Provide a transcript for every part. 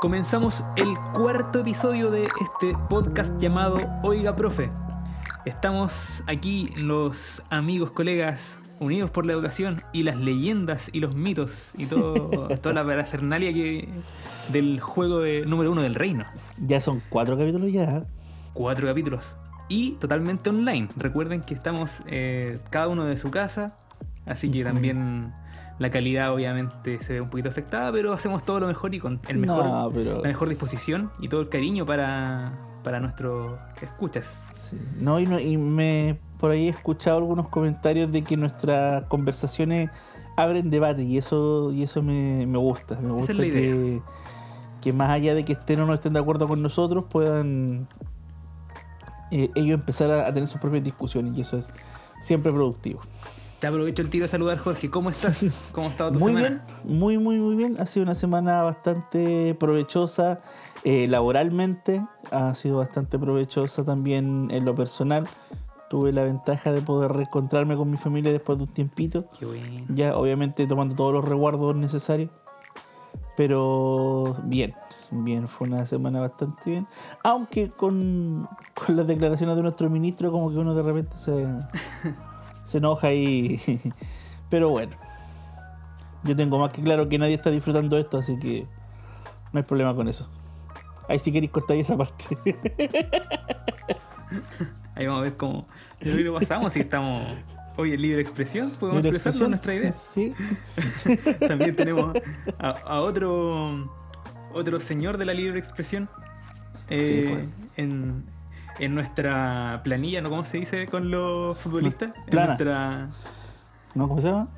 comenzamos el cuarto episodio de este podcast llamado Oiga Profe. Estamos aquí los amigos, colegas, unidos por la educación y las leyendas y los mitos y todo, toda la parafernalia que, del juego de número uno del reino. Ya son cuatro capítulos ya. Cuatro capítulos. Y totalmente online. Recuerden que estamos eh, cada uno de su casa, así que también la calidad obviamente se ve un poquito afectada, pero hacemos todo lo mejor y con el mejor, No, pero- la mejor disposición y todo el cariño para, para nuestros escuchas. Sí. No, y, no- y me por ahí he escuchado algunos comentarios de que nuestras conversaciones abren debate y eso y eso me, me gusta. Me gusta es que, que más allá de que estén o no estén de acuerdo con nosotros, puedan eh, ellos empezar a, a tener sus propias discusiones y eso es siempre productivo. Te aprovecho el tiro de saludar, Jorge. ¿Cómo estás? ¿Cómo ha estado tu Muy semana? bien, muy, muy, muy bien. Ha sido una semana bastante provechosa eh, laboralmente, ha sido bastante provechosa también en lo personal. Tuve la ventaja de poder reencontrarme con mi familia después de un tiempito, Qué bueno. ya obviamente tomando todos los resguardos necesarios. Pero bien, bien, fue una semana bastante bien. Aunque con, con las declaraciones de nuestro ministro, como que uno de repente se, se enoja y. Pero bueno, yo tengo más que claro que nadie está disfrutando esto, así que no hay problema con eso. Ahí si queréis cortar esa parte. Ahí vamos a ver cómo que lo pasamos si estamos hoy en libre expresión. Podemos Libre expresar expresión. nuestra idea. Sí. También tenemos a, a otro otro señor de la libre expresión eh, Sí, pues. en, en nuestra planilla, ¿no? ¿Cómo se dice con los futbolistas? En nuestra. ¿No? ¿Cómo se llama?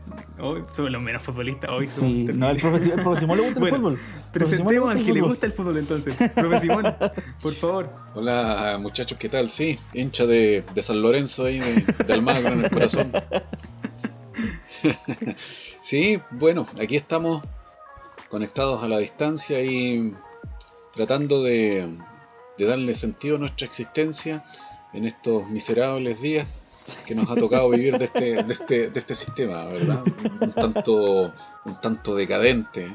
Hoy somos los menos futbolistas. Hoy somos Sí, no, el profesor, el profesor le gusta el Bueno, fútbol. Presentemos al que le gusta el fútbol entonces. Profe Simón, por favor. Hola muchachos, ¿qué tal? Sí, hincha de, de San Lorenzo ahí, de, de Almagro en el corazón. sí, bueno, aquí estamos conectados a la distancia y tratando de, de darle sentido a nuestra existencia en estos miserables días que nos ha tocado vivir de este, de este, de este sistema, ¿verdad? Un tanto, un tanto decadente.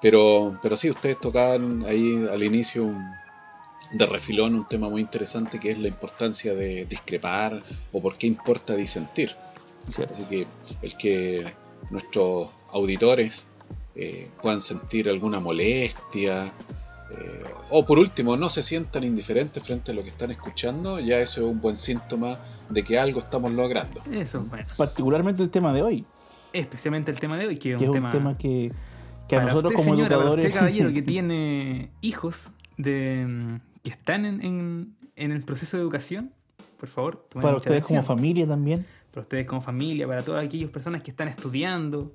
Pero, pero sí, ustedes tocaron ahí al inicio un, de refilón un tema muy interesante que es la importancia de discrepar o por qué importa disentir. Cierto. Así que el que nuestros auditores eh, puedan sentir alguna molestia eh, o por último no se sientan indiferentes frente a lo que están escuchando, ya eso es un buen síntoma de que algo estamos logrando. Eso, bueno. Particularmente el tema de hoy, Especialmente el tema de hoy, que es que es un un tema, tema que, que a para nosotros usted, como señora, para educadores. usted, caballero, que tiene hijos de mm, que están en, en- en el proceso de educación, por favor. para ustedes como familia también. Para ustedes como familia, para todas aquellas personas que están estudiando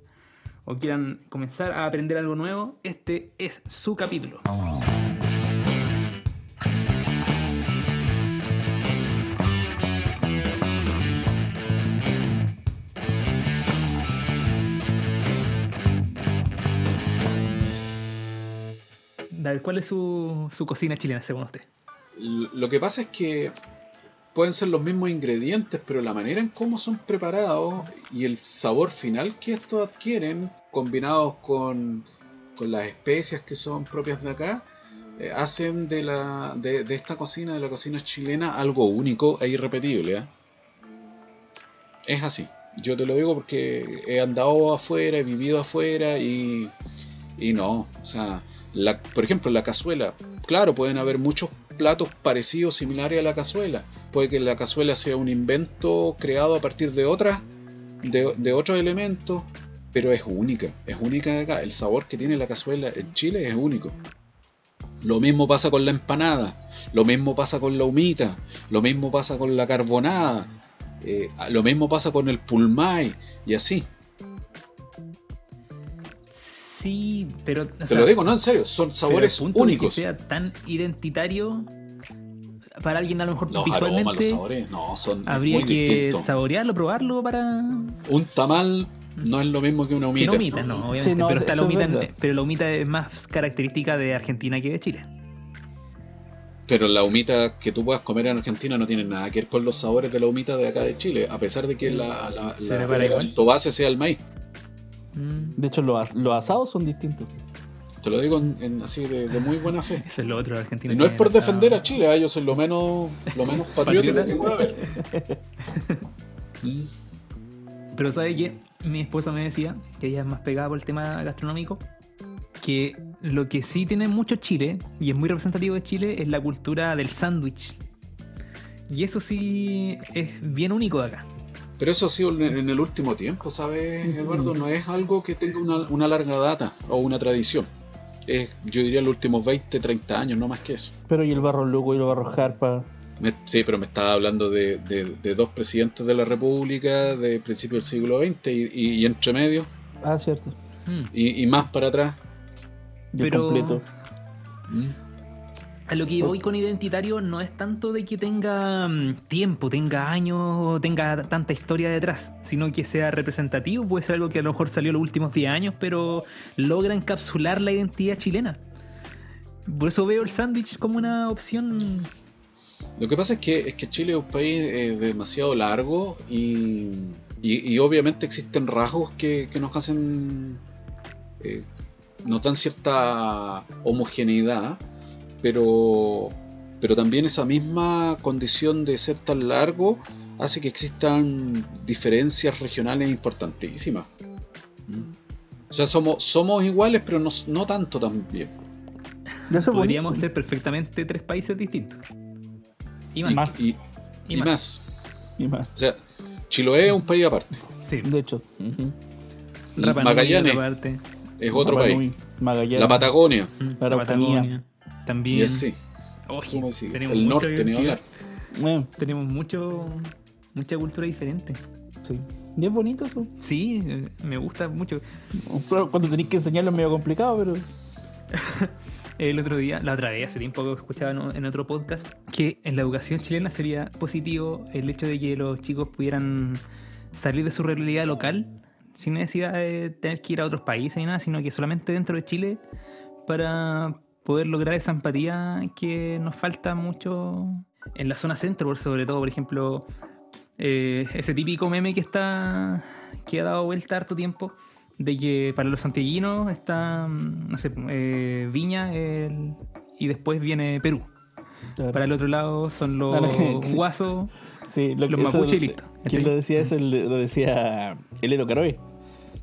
o quieran comenzar a aprender algo nuevo, este es su capítulo. Ver, ¿cuál es su, su cocina chilena según usted? Lo que pasa es que pueden ser los mismos ingredientes, pero la manera en cómo son preparados y el sabor final que estos adquieren, combinados con, con las especias que son propias de acá, eh, hacen de, la, de, de esta cocina, de la cocina chilena, algo único e irrepetible. ¿eh? Es así. Yo te lo digo porque he andado afuera, he vivido afuera y, y no. O sea, la, por ejemplo, la cazuela. Claro, pueden haber muchos platos parecidos, similares a la cazuela. Puede que la cazuela sea un invento creado a partir de otras, de, de otros elementos, pero es única, es única acá. El sabor que tiene la cazuela en Chile es único. Lo mismo pasa con la empanada, lo mismo pasa con la humita, lo mismo pasa con la carbonada, eh, lo mismo pasa con el pulmay y así. Sí, pero. o Te sea, lo digo, no en serio, son pero sabores el punto en el únicos. Que sea tan identitario para alguien a lo mejor Los aromas, los visualmente sabores, no, son habría muy que saborearlo, probarlo para Un tamal no es lo mismo que una que humita. no humita, no, obviamente, Sí, no, pero está la humita, verdad. pero la humita es más característica de Argentina que de Chile. Pero la humita que tú puedas comer en Argentina no tiene nada que ver con los sabores de la humita de acá de Chile, a pesar de que la, el base sea el maíz. Mm. De hecho, los, los asados son distintos. Te lo digo en, en así de, de muy buena fe. Eso es lo otro, Argentina. Y no es por defender a Chile, ah, yo soy lo menos, lo menos patriótico que pueda haber. Mm. Pero ¿sabe qué? Mi esposa me decía, que ella es más pegada por el tema gastronómico, que lo que sí tiene mucho Chile, y es muy representativo de Chile, es la cultura del sándwich. Y eso sí es bien único de acá. Pero eso ha sido en, el último tiempo, ¿sabes, Eduardo? No es algo que tenga una, una larga data o una tradición. Es, yo diría, los últimos 20, 30 años, no más que eso. Pero y el barro loco y el barro jarpa. Me- sí, pero me estaba hablando de, de- de dos presidentes de la República de principio del siglo XX y, y- y entre medio, Ah, cierto. Mm. y, y más para atrás. Pero- completo. A lo que voy con identitario no es tanto de que tenga mm, tiempo, tenga años, o tenga tanta historia detrás, sino que sea representativo. Puede ser algo que a lo mejor salió los últimos 10 años, pero logra encapsular la identidad chilena. Por eso veo el sándwich como una opción. Lo que pasa es que, es que Chile es un país eh, demasiado largo y, y- y obviamente existen rasgos que, que nos hacen, eh, nos dan cierta homogeneidad, pero, pero también esa misma condición de ser tan largo hace que existan diferencias regionales importantísimas. ¿Mm? O sea, somos, somos iguales, pero no, no tanto también. Podríamos ser perfectamente tres países distintos. Y más. Y, Y y más. más. Y más. O sea, Chiloé es un país aparte. Sí. De hecho. Rapa Nui, Magallanes es otro país. Magallanes. La Patagonia. Mm, La. Patagonia. También. Y así. Oye, tenemos El mucha norte, ni. Bueno, Tenemos mucho, mucha cultura diferente. sí. Y es bonito eso. Sí, me gusta mucho. Claro, cuando tenéis que enseñarlo es medio complicado, pero. El otro día, la otra vez, hace tiempo que escuchaba en otro podcast, que en la educación chilena sería positivo el hecho de que los chicos pudieran salir de su realidad local sin necesidad de tener que ir a otros países ni nada, sino que solamente dentro de Chile para poder lograr esa empatía que nos falta mucho en la zona centro, sobre todo, por ejemplo, eh, ese típico meme que está que ha dado vuelta harto tiempo de que para los santiaguinos está, mm, no sé, eh, Viña el- y después viene Perú. Claro. Para el otro lado son los guasos. Sí, lo Los eso- mapuche y listo. ¿Quién lo decía eso? El- Lo decía Elero Caroe.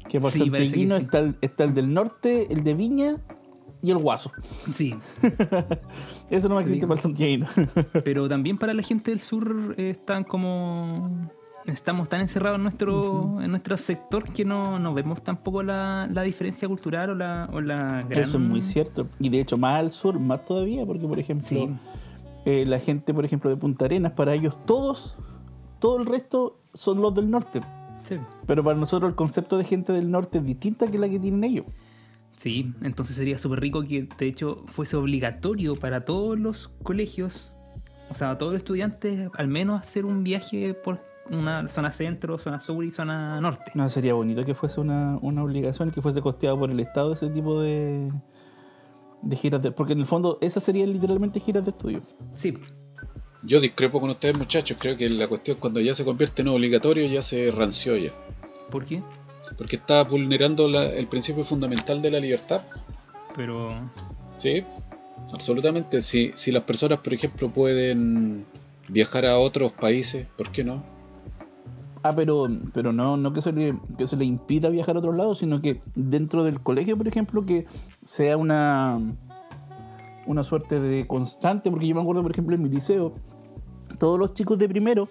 Que por Santiaguino sí. está, el, está el del norte, el de Viña y el Guaso. Sí, Eso no existe Sí. para el Santiaguino. pero también para la gente del sur eh, están como... Estamos tan encerrados en nuestro, en nuestro sector que no, no vemos tampoco la, la diferencia cultural o la, o la gran... Eso es muy cierto. Y de hecho, más al sur, más todavía, porque por ejemplo, Sí. eh, la gente, por ejemplo, de Punta Arenas, para ellos todos, todo el resto son los del norte. Sí. Pero para nosotros el concepto de gente del norte es distinta que la que tienen ellos. Sí, entonces sería súper rico que de hecho fuese obligatorio para todos los colegios, o sea, todos los estudiantes, al menos hacer un viaje por una zona centro, zona sur y zona norte. No, sería bonito que fuese una, una obligación, que fuese costeado por el Estado ese tipo de, de giras de... Porque en el fondo esas serían literalmente giras de estudio. Sí, Yo discrepo con ustedes, muchachos. Creo que la cuestión cuando ya se convierte en obligatorio ya se ranció ya. ¿por qué? Porque está vulnerando la- el principio fundamental de la libertad. Pero Sí, absolutamente. Si, si las personas, por ejemplo, pueden viajar a otros países, ¿por qué no? Ah, pero, pero no, no que, se le, que se le impida viajar a otros lados, sino que dentro del colegio, por ejemplo, que sea una, una suerte de constante, porque yo me acuerdo, por ejemplo, en mi liceo, todos los chicos de primero,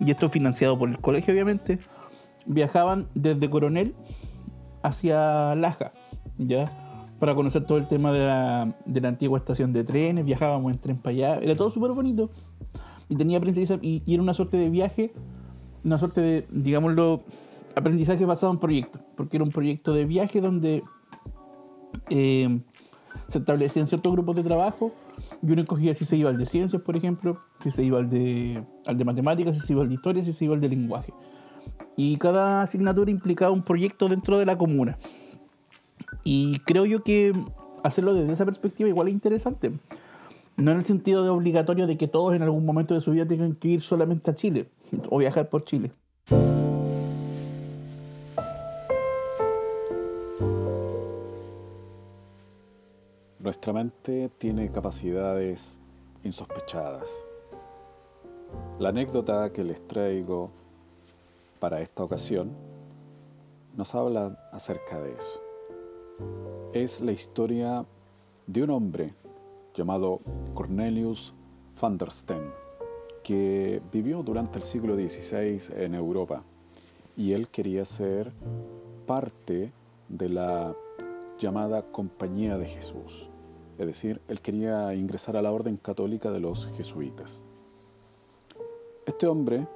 y esto es financiado por el colegio, obviamente, viajaban desde Coronel hacia Laja, ¿ya? Para conocer todo el tema de la, de la antigua estación de trenes, viajábamos en tren para allá, era todo súper bonito. Y tenía aprendizaje, y, y era una suerte de viaje una suerte de, digámoslo, aprendizaje basado en proyectos, porque era un proyecto de viaje donde eh, se establecían ciertos grupos de trabajo y uno escogía si se iba al de ciencias, por ejemplo, si se iba al de, al de matemáticas, si se iba al de historia, si se iba al de lenguaje. Y cada asignatura implicaba un proyecto dentro de la comuna. Y creo yo que hacerlo desde esa perspectiva igual es interesante. No en el sentido de obligatorio de que todos en algún momento de su vida tengan que ir solamente a Chile o viajar por Chile. Nuestra mente tiene capacidades insospechadas. La anécdota que les traigo para esta ocasión nos habla acerca de eso. Es la historia de un hombre llamado Cornelius van der Steen, que vivió durante el siglo XVI en Europa y él quería ser parte de la llamada Compañía de Jesús. Es decir, él quería ingresar a la orden católica de los jesuitas. Este hombre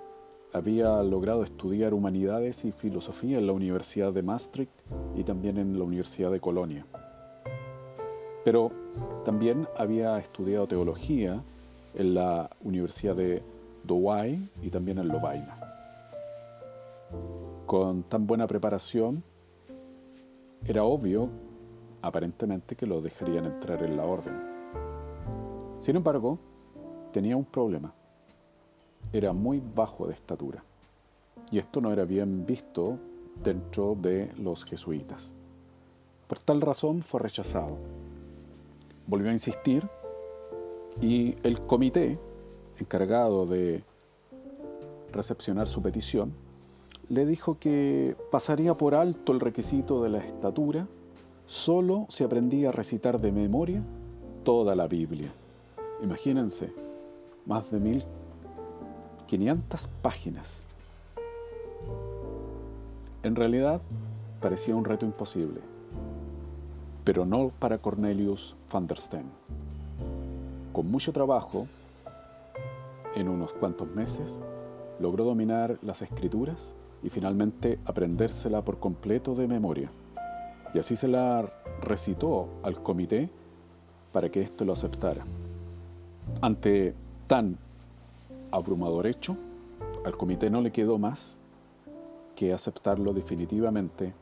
había logrado estudiar humanidades y filosofía en la Universidad de Maastricht y también en la Universidad de Colonia. Pero también había estudiado teología en la Universidad de Douai y también en Lovaina. Con tan buena preparación, era obvio aparentemente que lo dejarían entrar en la orden. Sin embargo, tenía un problema. Era muy bajo de estatura. Y esto no era bien visto dentro de los jesuitas. Por tal razón fue rechazado. Volvió a insistir y el comité encargado de recepcionar su petición le dijo que pasaría por alto el requisito de la estatura solo se aprendía a recitar de memoria toda la Biblia. Imagínense, más de 1500 páginas. En realidad parecía un reto imposible, pero no para Cornelius van der Steen. Con mucho trabajo, en unos cuantos meses, logró dominar las escrituras y finalmente aprendérsela por completo de memoria y así se la recitó al comité para que éste lo aceptara. Ante tan abrumador hecho, al comité no le quedó más que aceptarlo definitivamente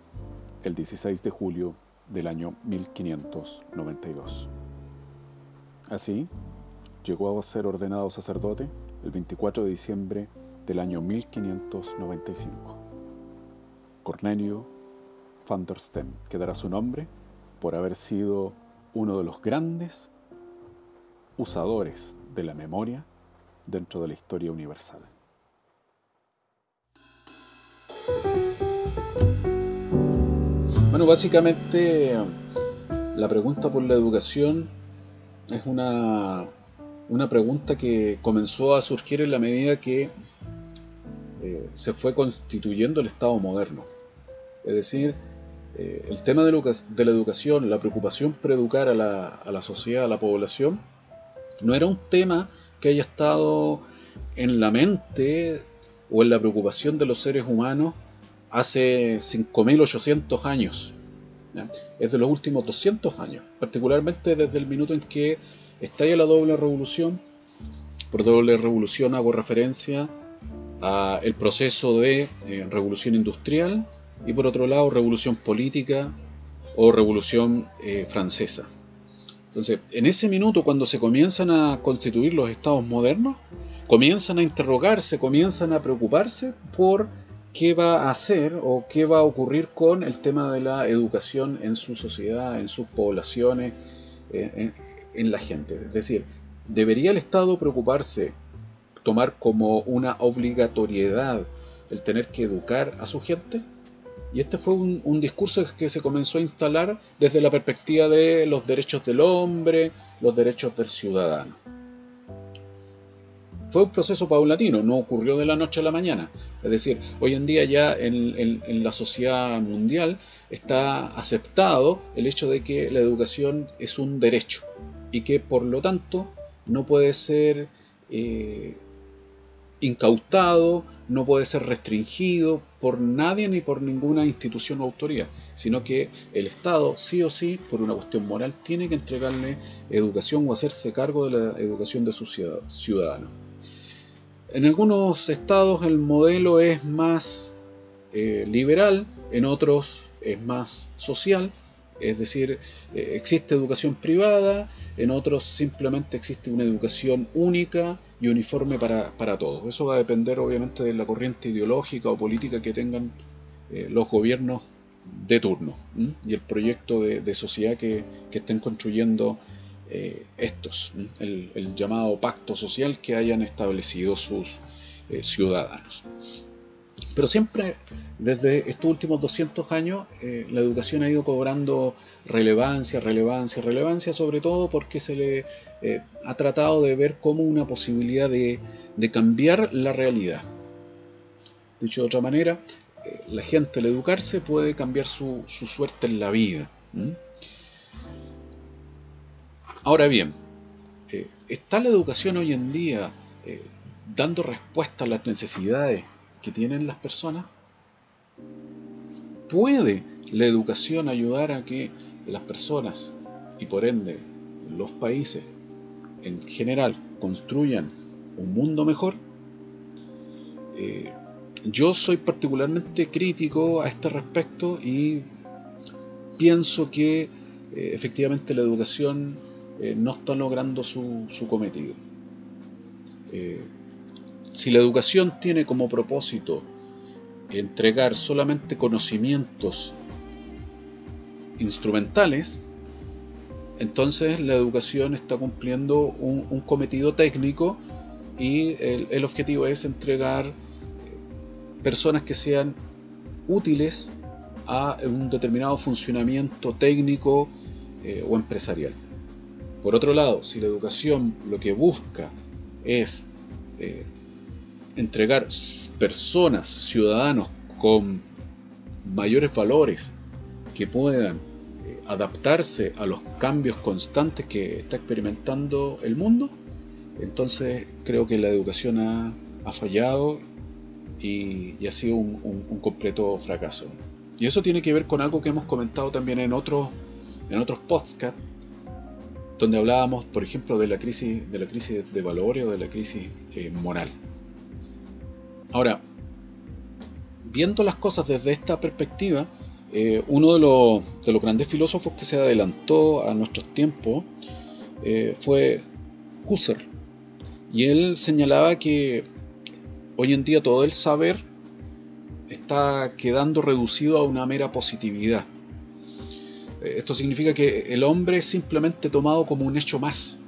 el 16 de julio del año 1592. Así, llegó a ser ordenado sacerdote el 24 de diciembre del año 1595. Cornelio van der Steen, que dará su nombre por haber sido uno de los grandes usadores de la memoria dentro de la historia universal. Bueno, básicamente la pregunta por la educación es una, una pregunta que comenzó a surgir en la medida que eh, se fue constituyendo el Estado moderno. Es decir, eh, el tema de, la educación, la preocupación por educar a la, a la sociedad, a la población, no era un tema que haya estado en la mente o en la preocupación de los seres humanos hace 5.800 años. Es de los últimos 200 años, particularmente desde el minuto en que estalla la doble revolución. Por doble revolución hago referencia al proceso de eh, revolución industrial y por otro lado revolución política o revolución eh, francesa. Entonces, en ese minuto cuando se comienzan a constituir los estados modernos, comienzan a interrogarse, comienzan a preocuparse por qué va a hacer o qué va a ocurrir con el tema de la educación en su sociedad, en sus poblaciones, eh, en, en la gente. Es decir, ¿debería el Estado preocuparse, tomar como una obligatoriedad el tener que educar a su gente? Y este fue un, discurso que se comenzó a instalar desde la perspectiva de los derechos del hombre, los derechos del ciudadano. Fue un proceso paulatino, no ocurrió de la noche a la mañana. Es decir, hoy en día ya en, la sociedad mundial está aceptado el hecho de que la educación es un derecho y que por lo tanto no puede ser eh, incautado, no puede ser restringido por nadie ni por ninguna institución o autoridad, sino que el Estado, sí o sí, por una cuestión moral, tiene que entregarle educación o hacerse cargo de la educación de sus ciudadanos. En algunos estados el modelo es más eh, liberal, en otros es más social, es decir, eh, existe educación privada, en otros simplemente existe una educación única y uniforme para, todos. Eso va a depender obviamente de la corriente ideológica o política que tengan eh, los gobiernos de turno y el proyecto de, sociedad que, estén construyendo eh, estos, el, llamado pacto social que hayan establecido sus ciudadanos. Pero siempre, desde estos últimos 200 años, eh, la educación ha ido cobrando relevancia, relevancia, relevancia, sobre todo porque se le ha tratado de ver como una posibilidad de, cambiar la realidad. Dicho de otra manera, la gente al educarse puede cambiar su, suerte en la vida. Ahora bien, eh, ¿está la educación hoy en día eh, dando respuesta a las necesidades que tienen las personas? ¿Puede la educación ayudar a que las personas y por ende los países en general construyan un mundo mejor? Eh, yo soy particularmente crítico a este respecto y pienso que eh, efectivamente la educación eh, no está logrando su, cometido. Si la educación tiene como propósito entregar solamente conocimientos instrumentales, entonces la educación está cumpliendo un, cometido técnico y el objetivo es entregar personas que sean útiles a un determinado funcionamiento técnico eh, o empresarial. Por otro lado, si la educación lo que busca es eh, entregar personas, ciudadanos con mayores valores que puedan eh, adaptarse a los cambios constantes que está experimentando el mundo, entonces creo que la educación ha, ha fallado y, ha sido un, completo fracaso. Y eso tiene que ver con algo que hemos comentado también en otros en otros podcasts, donde hablábamos, por ejemplo, de la crisis de la crisis de valores o de la crisis eh, moral. Ahora, viendo las cosas desde esta perspectiva, eh, uno de los, de los, grandes filósofos que se adelantó a nuestros tiempos eh, fue Husserl. Y él señalaba que Hoy en día todo el saber está quedando reducido a una mera positividad. Eh, esto significa que el hombre es simplemente tomado como un hecho más.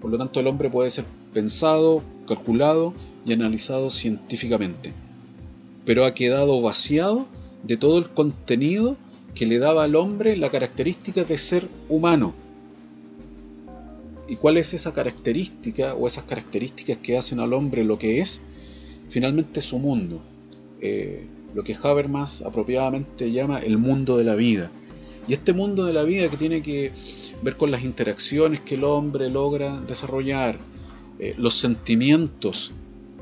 Por lo tanto, el hombre puede ser pensado, calculado y analizado científicamente. Pero ha quedado vaciado de todo el contenido que le daba al hombre la característica de ser humano ¿Y cuál es esa característica o esas características que hacen al hombre lo que es? Finalmente su mundo. Eh, lo que Habermas apropiadamente llama el mundo de la vida. Y este mundo de la vida que tiene que ver con las interacciones que el hombre logra desarrollar, eh, los sentimientos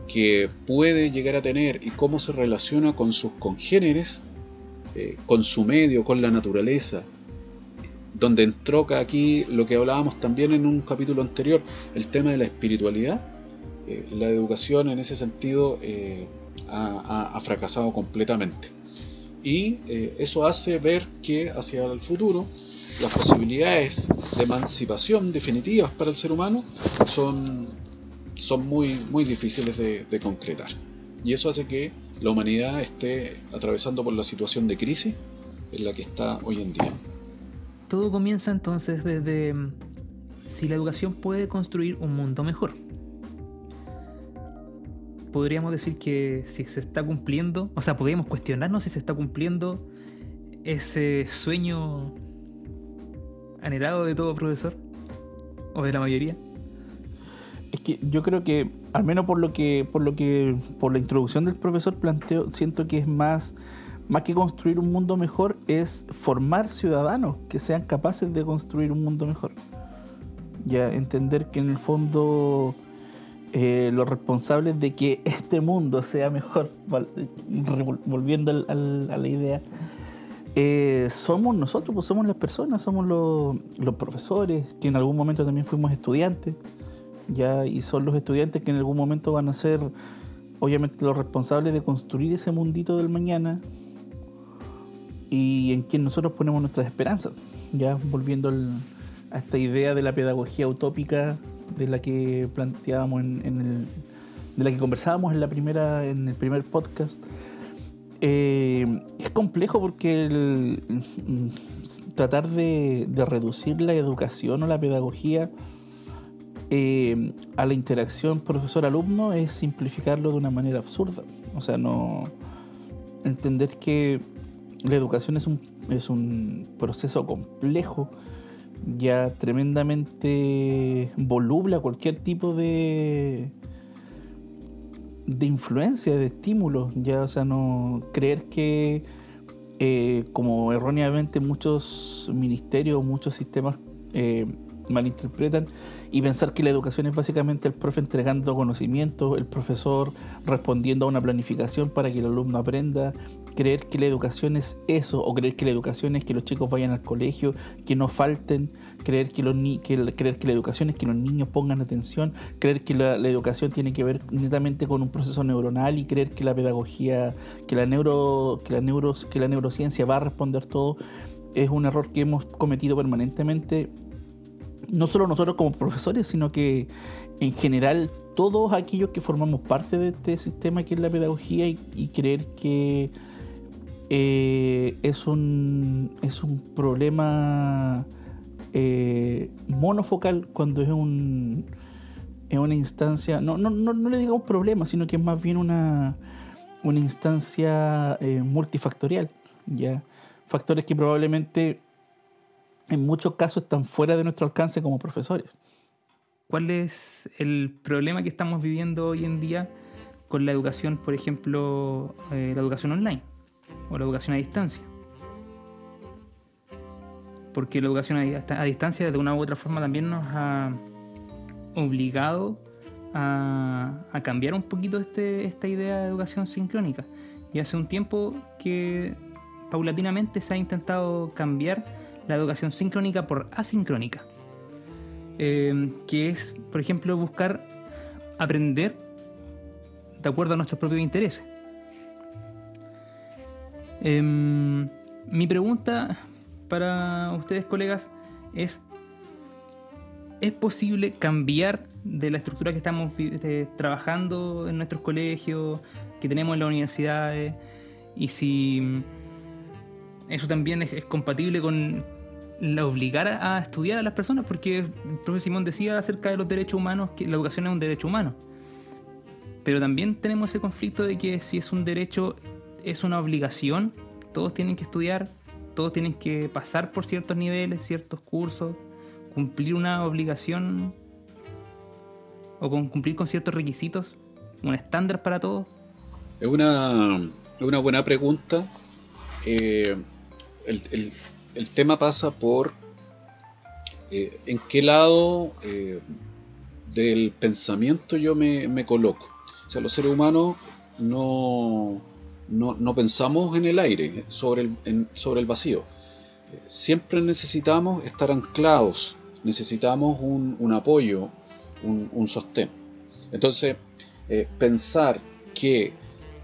que puede llegar a tener y cómo se relaciona con sus congéneres, eh, con su medio, con la naturaleza, donde entró aquí lo que hablábamos también en un capítulo anterior, el tema de la espiritualidad. Eh, la educación en ese sentido eh, ha, fracasado completamente. Y eso hace ver que hacia el futuro las posibilidades de emancipación definitivas para el ser humano son, son muy, muy difíciles de, de concretar. Y eso hace que la humanidad esté atravesando por la situación de crisis en la que está hoy en día. Todo comienza entonces desde mm, si la educación puede construir un mundo mejor. Podríamos decir que si se está cumpliendo, o sea, podríamos cuestionarnos si se está cumpliendo ese sueño anhelado de todo profesor, o de la mayoría. Es que yo creo que, al menos por lo que, por lo que, por la introducción del profesor planteo, siento que es más más que construir un mundo mejor, es formar ciudadanos que sean capaces de construir un mundo mejor. Ya entender que en el fondo eh, los responsables de que este mundo sea mejor, volviendo a la idea, eh, somos nosotros, pues somos las personas, somos los, los, profesores, que en algún momento también fuimos estudiantes, ya, y son los estudiantes que en algún momento van a ser, obviamente, los responsables de construir ese mundito del mañana, y en quien nosotros ponemos nuestras esperanzas. Ya volviendo a esta idea de la pedagogía utópica de la que planteábamos en, el, de la que conversábamos en la primera en el primer podcast eh, es complejo porque tratar de, de reducir la educación o la pedagogía eh, a la interacción profesor-alumno es simplificarlo de una manera absurda. O sea, no entender que la educación es un, es un proceso complejo, ya tremendamente voluble a cualquier tipo de de influencia, de estímulo, ya, o sea, no creer que eh, como erróneamente muchos ministerios, muchos sistemas eh, malinterpretan y pensar que la educación es básicamente el profe entregando conocimiento, el profesor respondiendo a una planificación para que el alumno aprenda, creer que la educación es eso, o creer que la educación es que los chicos vayan al colegio, que no falten, creer que, los ni que, creer que la educación es que los niños pongan atención, creer que la, educación tiene que ver netamente con un proceso neuronal y creer que la pedagogía, que la, neuro, que la, que la neurociencia va a responder todo, es un error que hemos cometido permanentemente no solo nosotros como profesores, sino que en general todos aquellos que formamos parte de este sistema que es la pedagogía y, creer que eh, es, un, es un problema eh, monofocal cuando es un es una instancia, no, no, no, no le digamos problema, sino que es más bien una, una instancia eh, multifactorial, ¿ya? Factores que probablemente en muchos casos están fuera de nuestro alcance como profesores. ¿Cuál es el problema que estamos viviendo hoy en día con la educación, por ejemplo, eh, la educación online o la educación a distancia? Porque la educación a, distancia de una u otra forma también nos ha obligado a, cambiar un poquito este, esta idea de educación sincrónica. Y hace un tiempo que paulatinamente se ha intentado cambiar la educación sincrónica por asincrónica, eh, que es, por ejemplo, buscar aprender de acuerdo a nuestros propios intereses. Em, mi pregunta para ustedes, colegas, es, ¿es posible cambiar de la estructura que estamos eh, trabajando en nuestros colegios, que tenemos en las universidades, y si eso también es compatible con, la obligar a estudiar a las personas, porque el profesor Simón decía acerca de los derechos humanos que la educación es un derecho humano. Pero también tenemos ese conflicto de que si es un derecho, es una obligación, todos tienen que estudiar, todos tienen que pasar por ciertos niveles, ciertos cursos, cumplir una obligación o cumplir con ciertos requisitos, un estándar para todos. Es una, una buena pregunta. Eh, el tema pasa por eh, en qué lado eh, del pensamiento yo me, coloco. O sea, los seres humanos no, no, pensamos en el aire, sobre el, sobre el vacío. Siempre necesitamos estar anclados, necesitamos un, apoyo, un, sostén. Entonces, eh, pensar que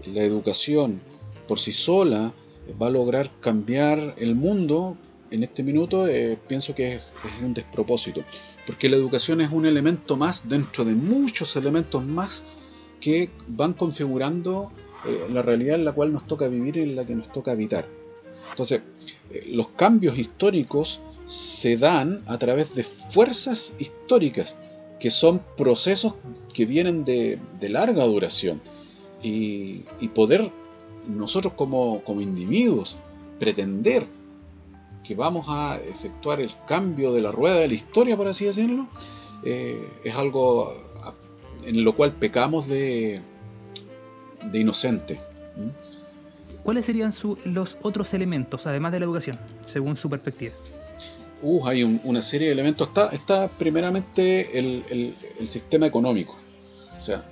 la educación por sí sola va a lograr cambiar el mundo en este minuto, eh, pienso que es, un despropósito, porque la educación es un elemento más dentro de muchos elementos más que van configurando eh, la realidad en la cual nos toca vivir y en la que nos toca habitar. Entonces, eh, los cambios históricos se dan a través de fuerzas históricas, que son procesos que vienen de, larga duración. Y, poder nosotros como, como individuos pretender que vamos a efectuar el cambio de la rueda de la historia, por así decirlo, eh, es algo en lo cual pecamos de, de inocente. ¿Cuáles serían los otros elementos, además de la educación, según su perspectiva? Uh, hay una serie de elementos. Está, está primeramente el, el sistema económico. O sea,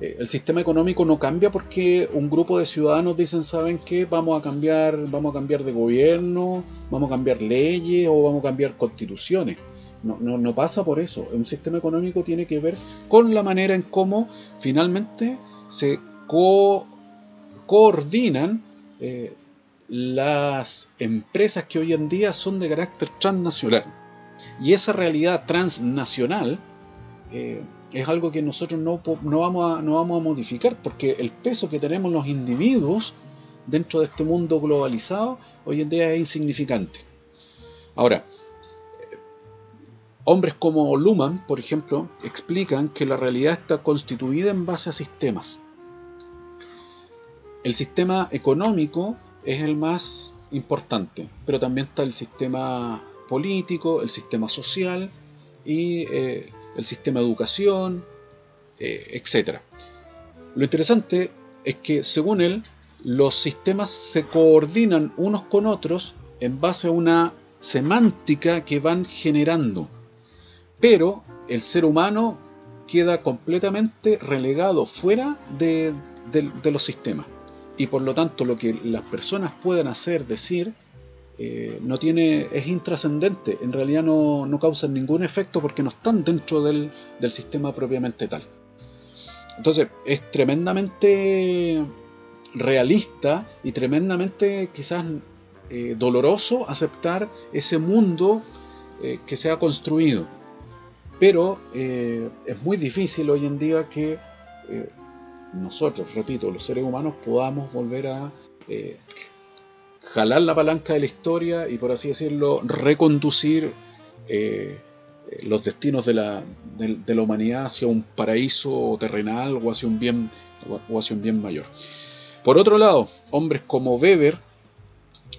eh, el sistema económico no cambia porque un grupo de ciudadanos dicen, ¿saben qué? Vamos a cambiar, vamos a cambiar de gobierno, vamos a cambiar leyes o vamos a cambiar constituciones. No, no, pasa por eso. Un sistema económico tiene que ver con la manera en cómo finalmente se coordinan eh, las empresas que hoy en día son de carácter transnacional. Y esa realidad transnacional eh, es algo que nosotros no, no, vamos a, no vamos a modificar porque el peso que tenemos los individuos dentro de este mundo globalizado hoy en día es insignificante. Ahora, hombres como Luhmann, por ejemplo, explican que la realidad está constituida en base a sistemas. El sistema económico es el más importante, pero también está el sistema político, el sistema social y eh, el sistema de educación, eh, etc. Lo interesante es que, según él, los sistemas se coordinan unos con otros en base a una semántica que van generando. Pero el ser humano queda completamente relegado fuera de, los sistemas. Y por lo tanto lo que las personas pueden hacer, decir, eh, no tiene, es intrascendente. En realidad no, no causan ningún efecto porque no están dentro del, del sistema propiamente tal. Entonces es tremendamente realista y tremendamente quizás eh, doloroso aceptar ese mundo eh, que se ha construido. Pero es muy difícil hoy en día que nosotros, repito, los seres humanos podamos volver a jalar la palanca de la historia y por así decirlo, reconducir los destinos de la, de, la, humanidad hacia un paraíso terrenal o hacia un bien, o hacia un bien mayor. Por otro lado, hombres como Weber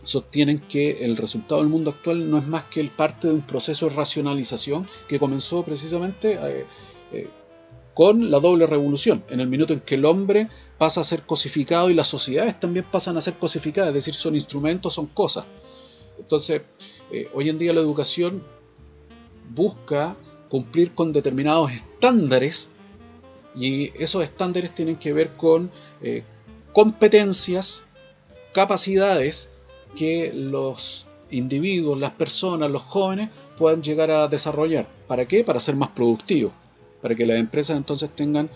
sostienen que el resultado del mundo actual no es más que el parte de un proceso de racionalización que comenzó precisamente eh, eh, con la doble revolución, en el minuto en que el hombre pasa a ser cosificado y las sociedades también pasan a ser cosificadas, es decir, son instrumentos, son cosas. Entonces, eh, hoy en día la educación busca cumplir con determinados estándares y esos estándares tienen que ver con eh, competencias, capacidades que los individuos, las personas, los jóvenes puedan llegar a desarrollar. ¿Para qué? Para ser más productivos, para que las empresas entonces tengan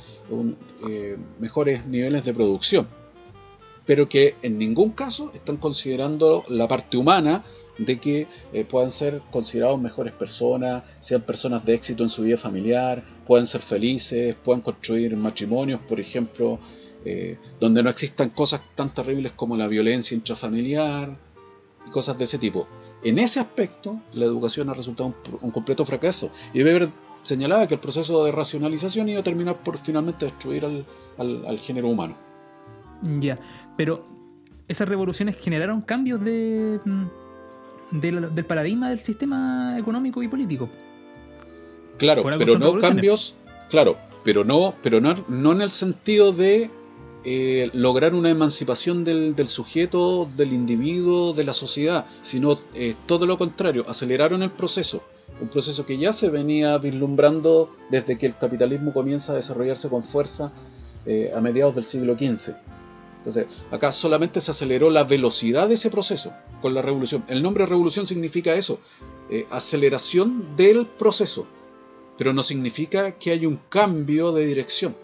eh, mejores niveles de producción, pero que en ningún caso están considerando la parte humana de que eh, puedan ser considerados mejores personas, sean personas de éxito en su vida familiar, puedan ser felices, puedan construir matrimonios, por ejemplo, eh, donde no existan cosas tan terribles como la violencia intrafamiliar y cosas de ese tipo. En ese aspecto, la educación ha resultado un, completo fracaso. Y señalaba que el proceso de racionalización iba a terminar por finalmente destruir al, al género humano. Ya, pero esas revoluciones generaron cambios de mm, del, paradigma del sistema económico y político. Claro, pero no cambios, claro, pero no, pero no, no en el sentido de eh, lograr una emancipación del, sujeto, del individuo, de la sociedad, sino eh, todo lo contrario, aceleraron el proceso, un proceso que ya se venía vislumbrando desde que el capitalismo comienza a desarrollarse con fuerza eh, a mediados del siglo XV. Entonces, acá solamente se aceleró la velocidad de ese proceso con la revolución. El nombre revolución significa eso, eh, aceleración del proceso, pero no significa que haya un cambio de dirección.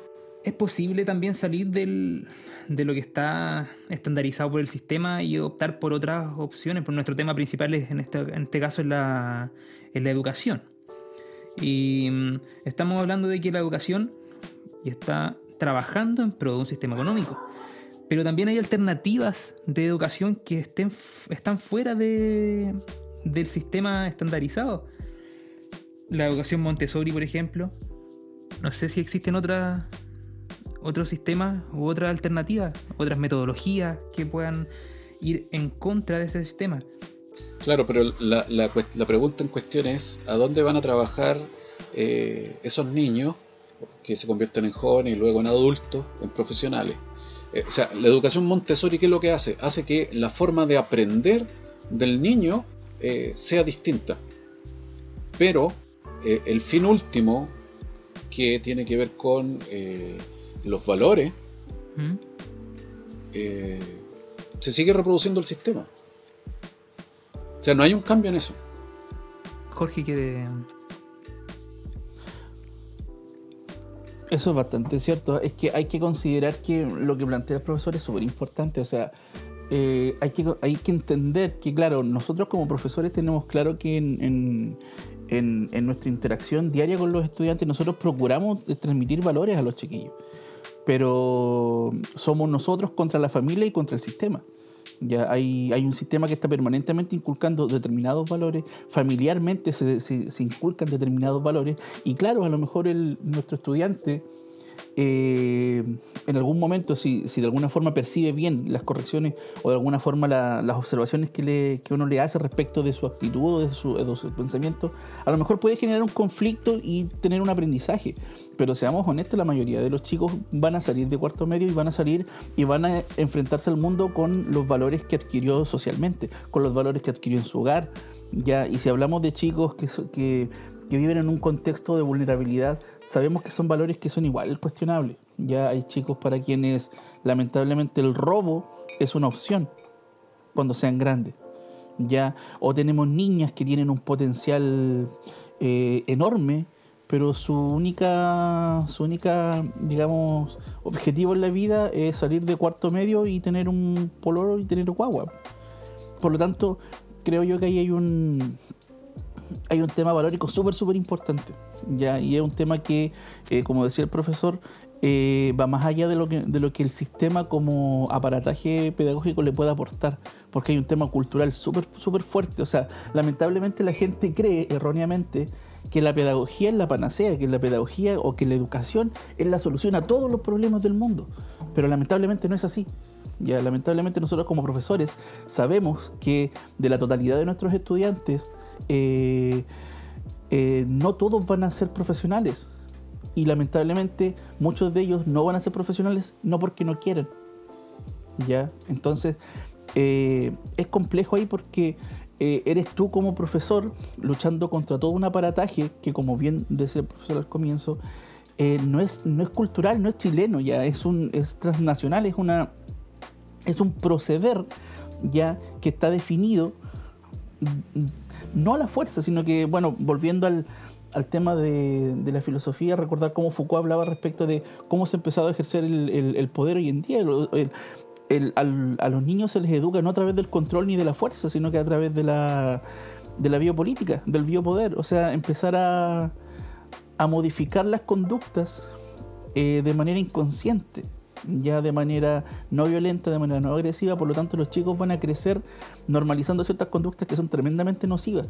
¿Es posible también salir del, de lo que está estandarizado por el sistema y optar por otras opciones? Por nuestro tema principal en, este, en este caso es la, es la educación. Y mm, estamos hablando de que la educación está trabajando en pro de un sistema económico pero también hay alternativas de educación que estén, están fuera de, del sistema estandarizado. La educación Montessori, por ejemplo. No sé si existen otras otros sistemas u otras alternativas, otras metodologías que puedan ir en contra de ese sistema. Claro, pero la, la, pregunta en cuestión es, ¿a dónde van a trabajar eh, esos niños que se convierten en jóvenes y luego en adultos, en profesionales? Eh, o sea, la educación Montessori, ¿qué es lo que hace? Hace que la forma de aprender del niño eh, sea distinta. Pero eh, el fin último, que tiene que ver con los valores, ¿Mm? se sigue reproduciendo el sistema. O sea, no hay un cambio en eso. Jorge quiere Eso es bastante cierto. Es que hay que considerar que lo que plantea el profesor es súper importante. O sea, eh, hay, que, hay que entender que, claro, nosotros como profesores tenemos claro que en, nuestra interacción diaria con los estudiantes nosotros procuramos transmitir valores a los chiquillos. pero somos nosotros contra la familia y contra el sistema. Ya hay, hay un sistema que está permanentemente inculcando determinados valores, familiarmente se, se- se inculcan determinados valores, y claro, a lo mejor el, nuestro estudiante eh, en algún momento, si, si de alguna forma percibe bien las correcciones o de alguna forma la- las observaciones que, uno le hace respecto de su actitud o de su, de pensamiento, a lo mejor puede generar un conflicto y tener un aprendizaje. Pero seamos honestos, la mayoría de los chicos van a salir de cuarto medio y van a salir y van a enfrentarse al mundo con los valores que adquirió socialmente, con los valores que adquirió en su hogar. Ya, y si hablamos de chicos que que viven en un contexto de vulnerabilidad, sabemos que son valores que son igual cuestionables. Ya hay chicos para quienes lamentablemente el robo es una opción cuando sean grandes. Ya, o tenemos niñas que tienen un potencial eh, enorme, pero su única, su única, digamos, objetivo en la vida es salir de cuarto medio y tener un poloro y tener guagua. Por lo tanto, creo yo que ahí hay un, hay un tema valórico súper, súper importante. ¿ya? Y es un tema que, eh, como decía el profesor, eh, va más allá de lo, que, de lo que el sistema como aparataje pedagógico le puede aportar, porque hay un tema cultural súper, súper fuerte. O sea, lamentablemente la gente cree erróneamente que la pedagogía es la panacea, que la pedagogía o que la educación es la solución a todos los problemas del mundo. Pero lamentablemente no es así. Ya, lamentablemente nosotros como profesores sabemos que de la totalidad de nuestros estudiantes, eh, eh, no todos van a ser profesionales. Y lamentablemente muchos de ellos no van a ser profesionales no porque no quieren. ¿Ya? Entonces, eh, es complejo ahí porque eres tú como profesor luchando contra todo un aparataje que, como bien decía el profesor al comienzo, no, es, no es cultural, no es chileno, ya es, un, es transnacional, es, una, es un proceder ya que está definido no a la fuerza, sino que, bueno, volviendo al, al tema de, de la filosofía, recordar cómo Foucault hablaba respecto de cómo se ha empezado a ejercer el, el- poder hoy en día. El- a los niños se les educa no a través del control ni de la fuerza, sino que a través de la, de la biopolítica, del biopoder. O sea, empezar a, a modificar las conductas eh, de manera inconsciente, ya de manera no violenta, de manera no agresiva. Por lo tanto, los chicos van a crecer normalizando ciertas conductas que son tremendamente nocivas.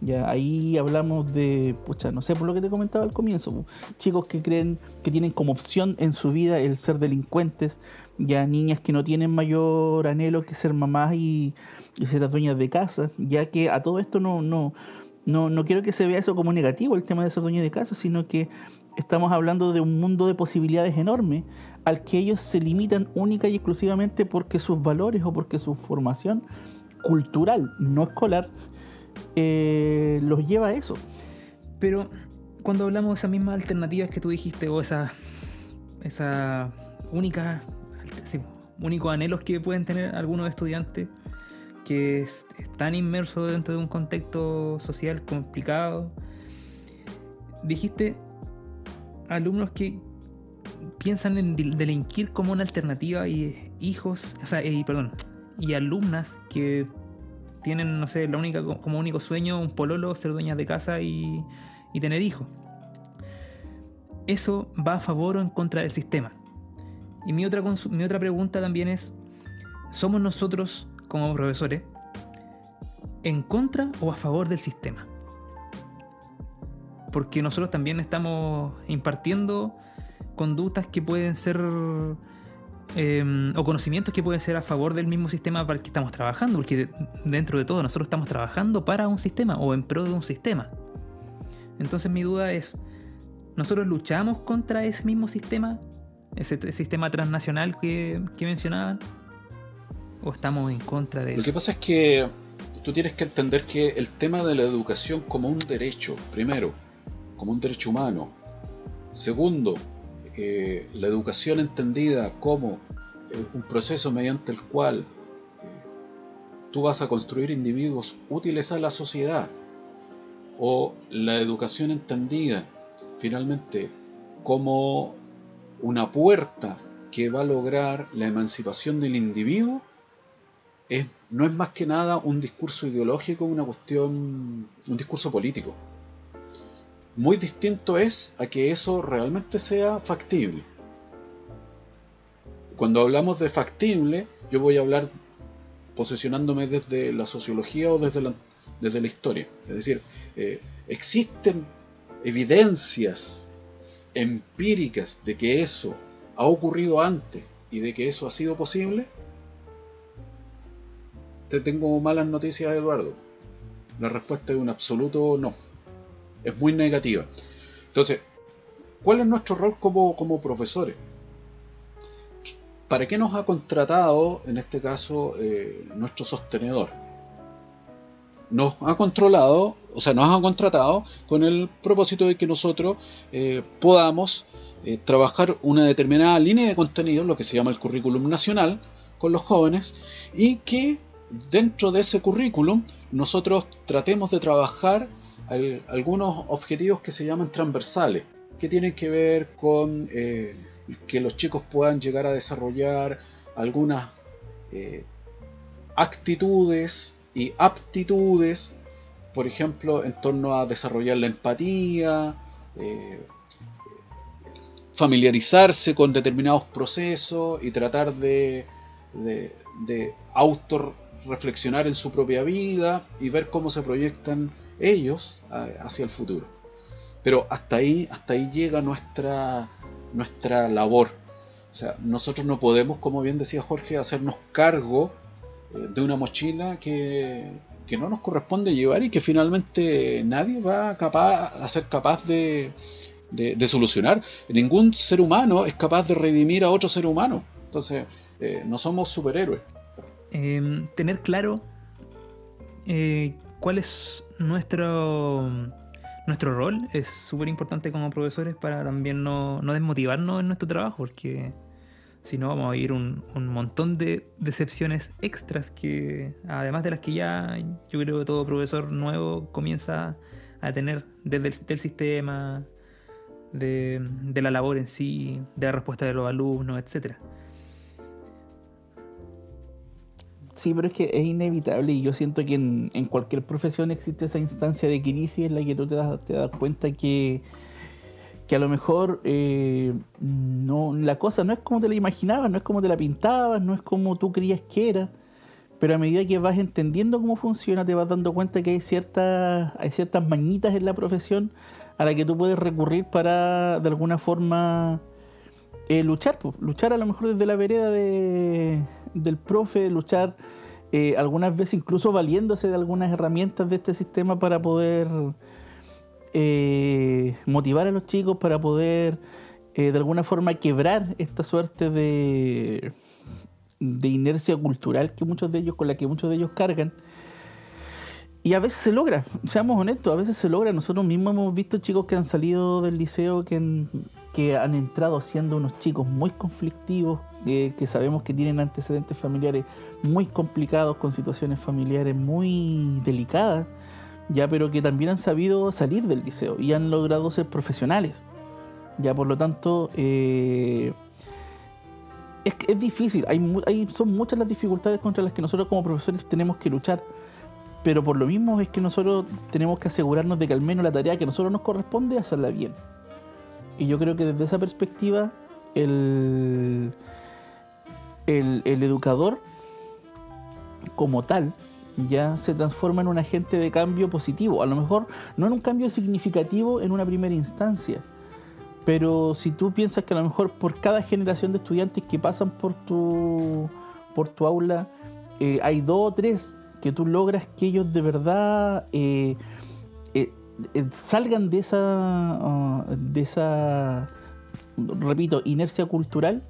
Ya ahí hablamos de, pucha, no sé, por lo que te comentaba al comienzo, chicos que creen que tienen como opción en su vida el ser delincuentes, ya niñas que no tienen mayor anhelo que ser mamás y, y ser las dueñas de casa, ya que a todo esto no, no, no, no quiero que se vea eso como negativo el tema de ser dueña de casa, sino que estamos hablando de un mundo de posibilidades enorme al que ellos se limitan única y exclusivamente porque sus valores o porque su formación cultural, no escolar, eh, los lleva a eso. Pero cuando hablamos de esas mismas alternativas que tú dijiste, o esas esa únicas sí, únicos anhelos que pueden tener algunos estudiantes que es- están inmersos dentro de un contexto social complicado, dijiste alumnos que piensan en delinquir como una alternativa y hijos, o sea, y perdón, y alumnas que tienen, no sé, la única, como único sueño un pololo, ser dueñas de casa y, y tener hijos. Eso va a favor o en contra del sistema. Y mi otra, mi otra pregunta también es, ¿somos nosotros como profesores en contra o a favor del sistema? Porque nosotros también estamos impartiendo conductas que pueden ser eh, o conocimientos que pueden ser a favor del mismo sistema para el que estamos trabajando, porque de- dentro de todo nosotros estamos trabajando para un sistema o en pro de un sistema. Entonces mi duda es, ¿nosotros luchamos contra ese mismo sistema, ese sistema transnacional que, que mencionaban? ¿O estamos en contra de Lo eso? que pasa es que tú tienes que entender que el tema de la educación como un derecho, primero, como un derecho humano. Segundo, eh, la educación entendida como eh, un proceso mediante el cual eh, tú vas a construir individuos útiles a la sociedad. O la educación entendida finalmente como una puerta que va a lograr la emancipación del individuo no es más que nada un discurso ideológico, una cuestión, un discurso político. Muy distinto es a que eso realmente sea factible. Cuando hablamos de factible, yo voy a hablar posicionándome desde la sociología o desde la, desde la historia. Es decir, eh, existen evidencias empíricas de que eso ha ocurrido antes y de que eso ha sido posible. Te tengo malas noticias, Eduardo. La respuesta es un absoluto no. Es muy negativa. Entonces, ¿cuál es nuestro rol como, como profesores? ¿Para qué nos ha contratado, en este caso, eh, nuestro sostenedor? Nos ha controlado, o sea, nos ha contratado con el propósito de que nosotros eh, podamos eh, trabajar una determinada línea de contenido, lo que se llama el currículum nacional, con los jóvenes, y que dentro de ese currículum nosotros tratemos de trabajar algunos objetivos que se llaman transversales, que tienen que ver con que los chicos puedan llegar a desarrollar algunas eh, actitudes y aptitudes, por ejemplo, en torno a desarrollar la empatía, eh, familiarizarse con determinados procesos y tratar de, de, de autorreflexionar en su propia vida y ver cómo se proyectan ellos hacia el futuro. Pero hasta ahí, hasta ahí llega nuestra, nuestra labor. O sea, nosotros no podemos, como bien decía Jorge, hacernos cargo eh, de una mochila que, que no nos corresponde llevar y que finalmente nadie va capaz, a ser capaz de, de, solucionar. Ningún ser humano es capaz de redimir a otro ser humano. Entonces, eh, no somos superhéroes. Em, tener claro eh, cuál es nuestro nuestro rol es súper importante como profesores para también no, desmotivarnos en nuestro trabajo, porque si no vamos a vivir un, montón de decepciones extras que, además de las que ya yo creo que todo profesor nuevo comienza a tener desde el sistema, de, de, la labor en sí, de la respuesta de los alumnos, etcétera. Sí, pero es que es inevitable y yo siento que en, cualquier profesión existe esa instancia de crisis en la que tú te das, te das cuenta que, que a lo mejor eh, no, la cosa no es como te la imaginabas, no es como te la pintabas, no es como tú creías que era, pero a medida que vas entendiendo cómo funciona te vas dando cuenta que hay ciertas, hay ciertas mañitas en la profesión a la que tú puedes recurrir para de alguna forma eh, luchar, luchar a lo mejor desde la vereda de, del profe, luchar eh, algunas veces incluso valiéndose de algunas herramientas de este sistema para poder eh, motivar a los chicos, para poder de alguna forma quebrar esta suerte de, de inercia cultural que muchos de ellos, con la que muchos de ellos cargan. Y a veces se logra, seamos honestos, a veces se logra. Nosotros mismos hemos visto chicos que han salido del liceo que que han entrado siendo unos chicos muy conflictivos, eh, que sabemos que tienen antecedentes familiares muy complicados, con situaciones familiares muy delicadas, ya, pero que también han sabido salir del liceo y han logrado ser profesionales. Ya, por lo tanto, eh, es, es difícil, hay, son muchas las dificultades contra las que nosotros como profesores tenemos que luchar pero por lo mismo es que nosotros tenemos que asegurarnos de que al menos la tarea que a nosotros nos corresponde hacerla bien. Y yo creo que desde esa perspectiva, el, el, educador como tal ya se transforma en un agente de cambio positivo. A lo mejor no en un cambio significativo en una primera instancia. Pero si tú piensas que a lo mejor por cada generación de estudiantes que pasan por tu, por tu aula, eh, hay dos o tres que tú logras que ellos de verdad eh, eh, salgan de esa, ah, de esa, repito, inercia cultural,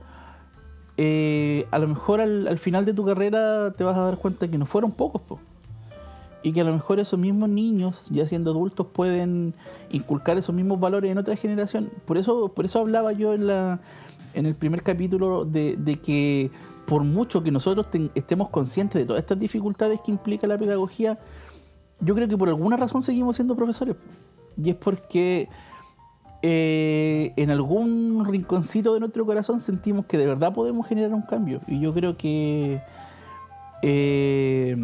eh, a lo mejor al, final de tu carrera te vas a dar cuenta que no fueron pocos, y que a lo mejor esos mismos niños, ya siendo adultos, pueden inculcar esos mismos valores en otra generación. Por eso, por eso hablaba yo en, la, en el primer capítulo de, que por mucho que nosotros estemos conscientes de todas estas dificultades que implica la pedagogía, yo creo que por alguna razón seguimos siendo profesores. Y es porque eh, en algún rinconcito de nuestro corazón sentimos que de verdad podemos generar un cambio. Y yo creo que eh,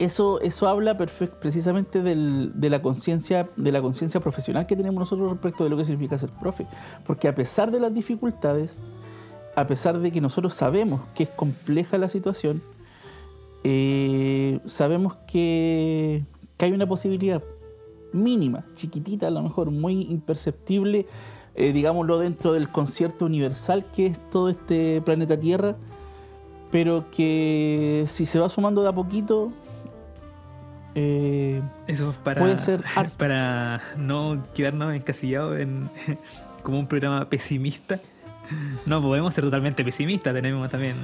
eso, eso habla precisamente de la conciencia profesional que tenemos nosotros respecto de lo que significa ser profe. Porque a pesar de las dificultades, a pesar de que nosotros sabemos que es compleja la situación, eh, sabemos que, que hay una posibilidad mínima, chiquitita a lo mejor, muy imperceptible, eh, digámoslo dentro del concierto universal que es todo este planeta Tierra, pero que si se va sumando de a poquito, eh, Eso es para, Puede ser para no quedarnos encasillados en como un programa pesimista. No podemos ser totalmente pesimistas, tenemos también.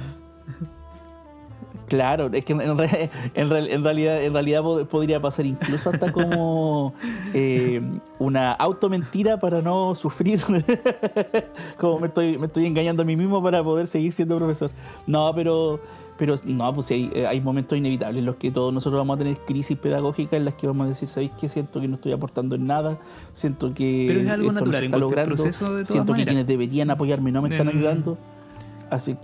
Claro, es que en, re- en real- en realidad, en realidad pod- podría pasar incluso hasta como eh, una automentira para no sufrir. como me estoy, me estoy engañando a mí mismo para poder seguir siendo profesor. No, pero, pero no, pues hay, eh, hay momentos inevitables en los que todos nosotros vamos a tener crisis pedagógicas en las que vamos a decir, ¿sabéis qué? Siento que no estoy aportando en nada, siento que Pero es algo esto natural no se está logrando, proceso de todas siento que quienes deberían apoyarme no me están ayudando. Así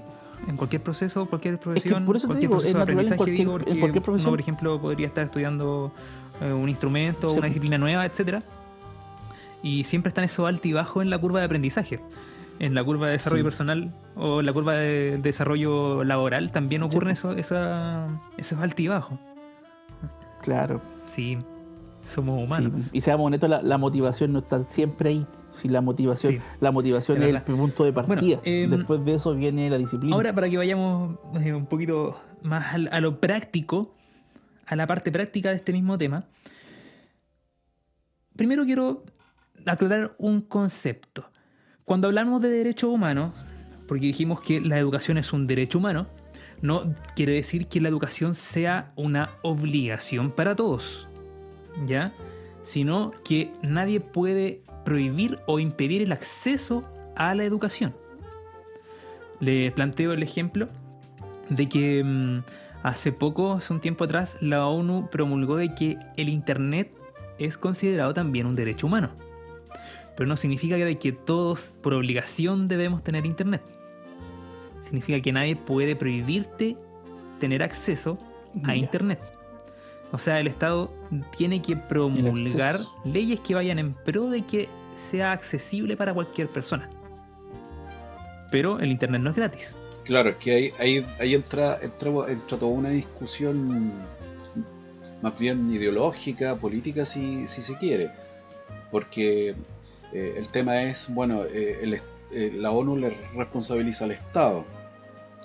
En cualquier proceso, cualquier profesión, por eso te cualquier digo, proceso es de en aprendizaje, cualquier- digo, en porque cualquier profesión. uno, por ejemplo, podría estar estudiando eh, un instrumento, Sí. una disciplina nueva, etcétera, y siempre están esos altibajos en la curva de aprendizaje. En la curva de desarrollo Sí. personal o en la curva de desarrollo laboral también ocurren esos, esa- esos altibajos. claro. Sí, somos humanos. Sí, y seamos honestos, la, la motivación no está siempre ahí. Si la motivación, Sí, la motivación es el punto de Bueno, partida. em, Después de eso viene la disciplina. Ahora, para que vayamos eh, un poquito más al- a, lo práctico, a la parte práctica de este mismo tema, primero quiero aclarar un concepto. Cuando hablamos de derechos humanos, porque dijimos que la educación es un derecho humano, no quiere decir que la educación sea una obligación para todos, ¿ya? Sino que nadie puede prohibir o impedir el acceso a la educación. Le planteo el ejemplo de que mm, hace poco, hace un tiempo atrás, la ONU promulgó de que el Internet es considerado también un derecho humano. Pero no significa que, que todos por obligación debemos tener Internet. Significa que nadie puede prohibirte tener acceso a. Internet. O sea, el Estado tiene que promulgar leyes que vayan en pro de que sea accesible para cualquier persona. Pero el Internet no es gratis. Claro, es que ahí, ahí, ahí entra, entra, entra toda una discusión más bien ideológica, política, si, si se quiere. Porque eh, el tema es, bueno, eh, el eh, la ONU le responsabiliza al Estado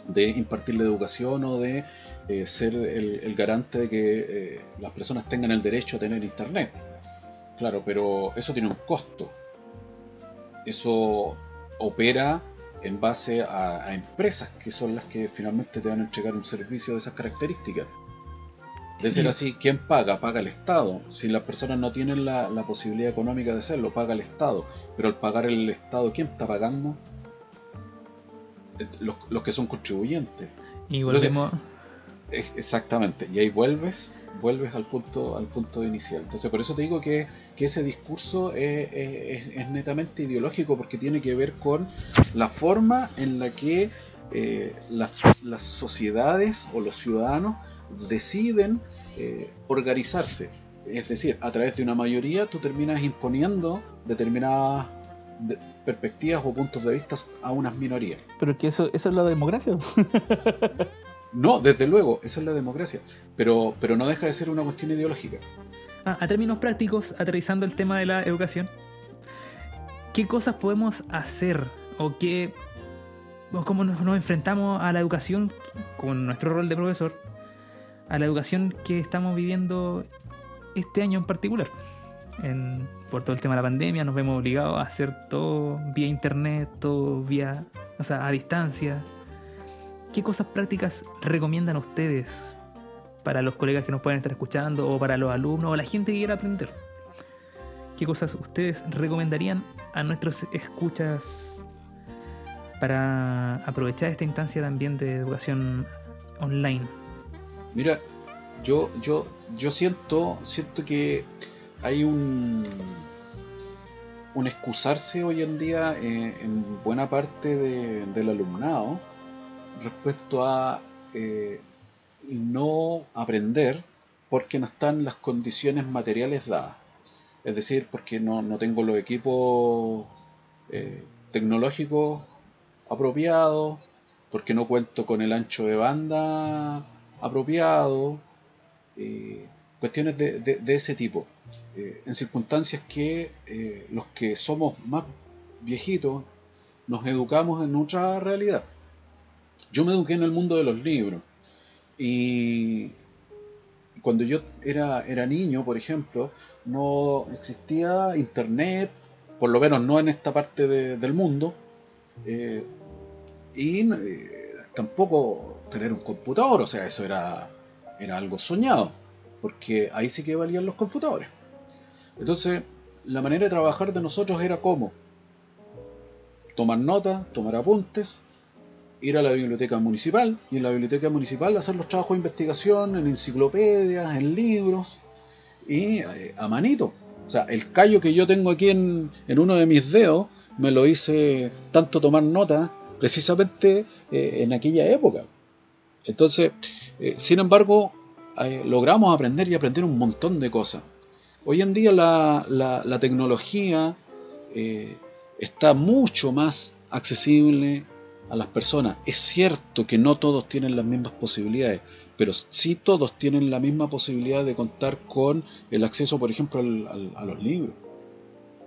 de impartir la educación o de eh, ser el, el garante de que eh, las personas tengan el derecho a tener internet. Claro, pero eso tiene un costo. Eso opera en base a, a empresas que son las que finalmente te van a entregar un servicio de esas características. De ser así, ¿quién paga? Paga el Estado. Si las personas no tienen la, la posibilidad económica de hacerlo, paga el Estado. Pero al pagar el Estado, ¿quién está pagando? Los, los que son contribuyentes. Y volvemos. Exactamente, y ahí vuelves, vuelves al punto, al punto inicial. Entonces, por eso te digo que, que ese discurso es, es- es netamente ideológico, porque tiene que ver con la forma en la que eh, las, las sociedades o los ciudadanos deciden eh, organizarse. Es decir, a través de una mayoría tú terminas imponiendo determinadas de- perspectivas o puntos de vista a unas minorías. Pero que eso, eso es la democracia. No, desde luego, esa es la democracia, pero, pero no deja de ser una cuestión ideológica. Ah, a términos prácticos, aterrizando el tema de la educación, ¿qué cosas podemos hacer o qué cómo nos, enfrentamos a la educación con nuestro rol de profesor, a la educación que estamos viviendo este año en particular? Por todo el tema de la pandemia nos vemos obligados a hacer todo vía internet, todo vía, a distancia. ¿Qué cosas prácticas recomiendan ustedes para los colegas que nos pueden estar escuchando o para los alumnos o la gente que quiera aprender? ¿Qué cosas ustedes recomendarían a nuestros escuchas para aprovechar esta instancia también de educación online? Mira, yo, yo, yo siento, siento que hay un un excusarse hoy en día eh, en buena parte de- del alumnado respecto a eh, no aprender porque no están las condiciones materiales dadas. Es decir, porque no, no tengo los equipos eh, tecnológicos apropiado, porque no cuento con el ancho de banda apropiado, eh, cuestiones de, ese tipo. En circunstancias que los que somos más viejitos nos educamos en otra realidad. Yo me eduqué en el mundo de los libros y cuando yo era, era niño, por ejemplo, no existía internet, por lo menos no en esta parte del mundo, y tampoco tener un computador, o sea, eso era, era algo soñado, porque ahí sí que valían los computadores. Entonces, la manera de trabajar de nosotros era como tomar notas, tomar apuntes, ir a la biblioteca municipal y en la biblioteca municipal hacer los trabajos de investigación en enciclopedias, en libros y eh, a manito. O sea, el callo que yo tengo aquí en, en uno de mis dedos me lo hice tanto tomar nota precisamente eh, en aquella época. Entonces, eh, sin embargo, logramos aprender y aprender un montón de cosas. Hoy en día la, la, tecnología eh, está mucho más accesible a las personas. Es cierto que no todos tienen las mismas posibilidades, pero sí todos tienen la misma posibilidad de contar con el acceso, por ejemplo, a los libros.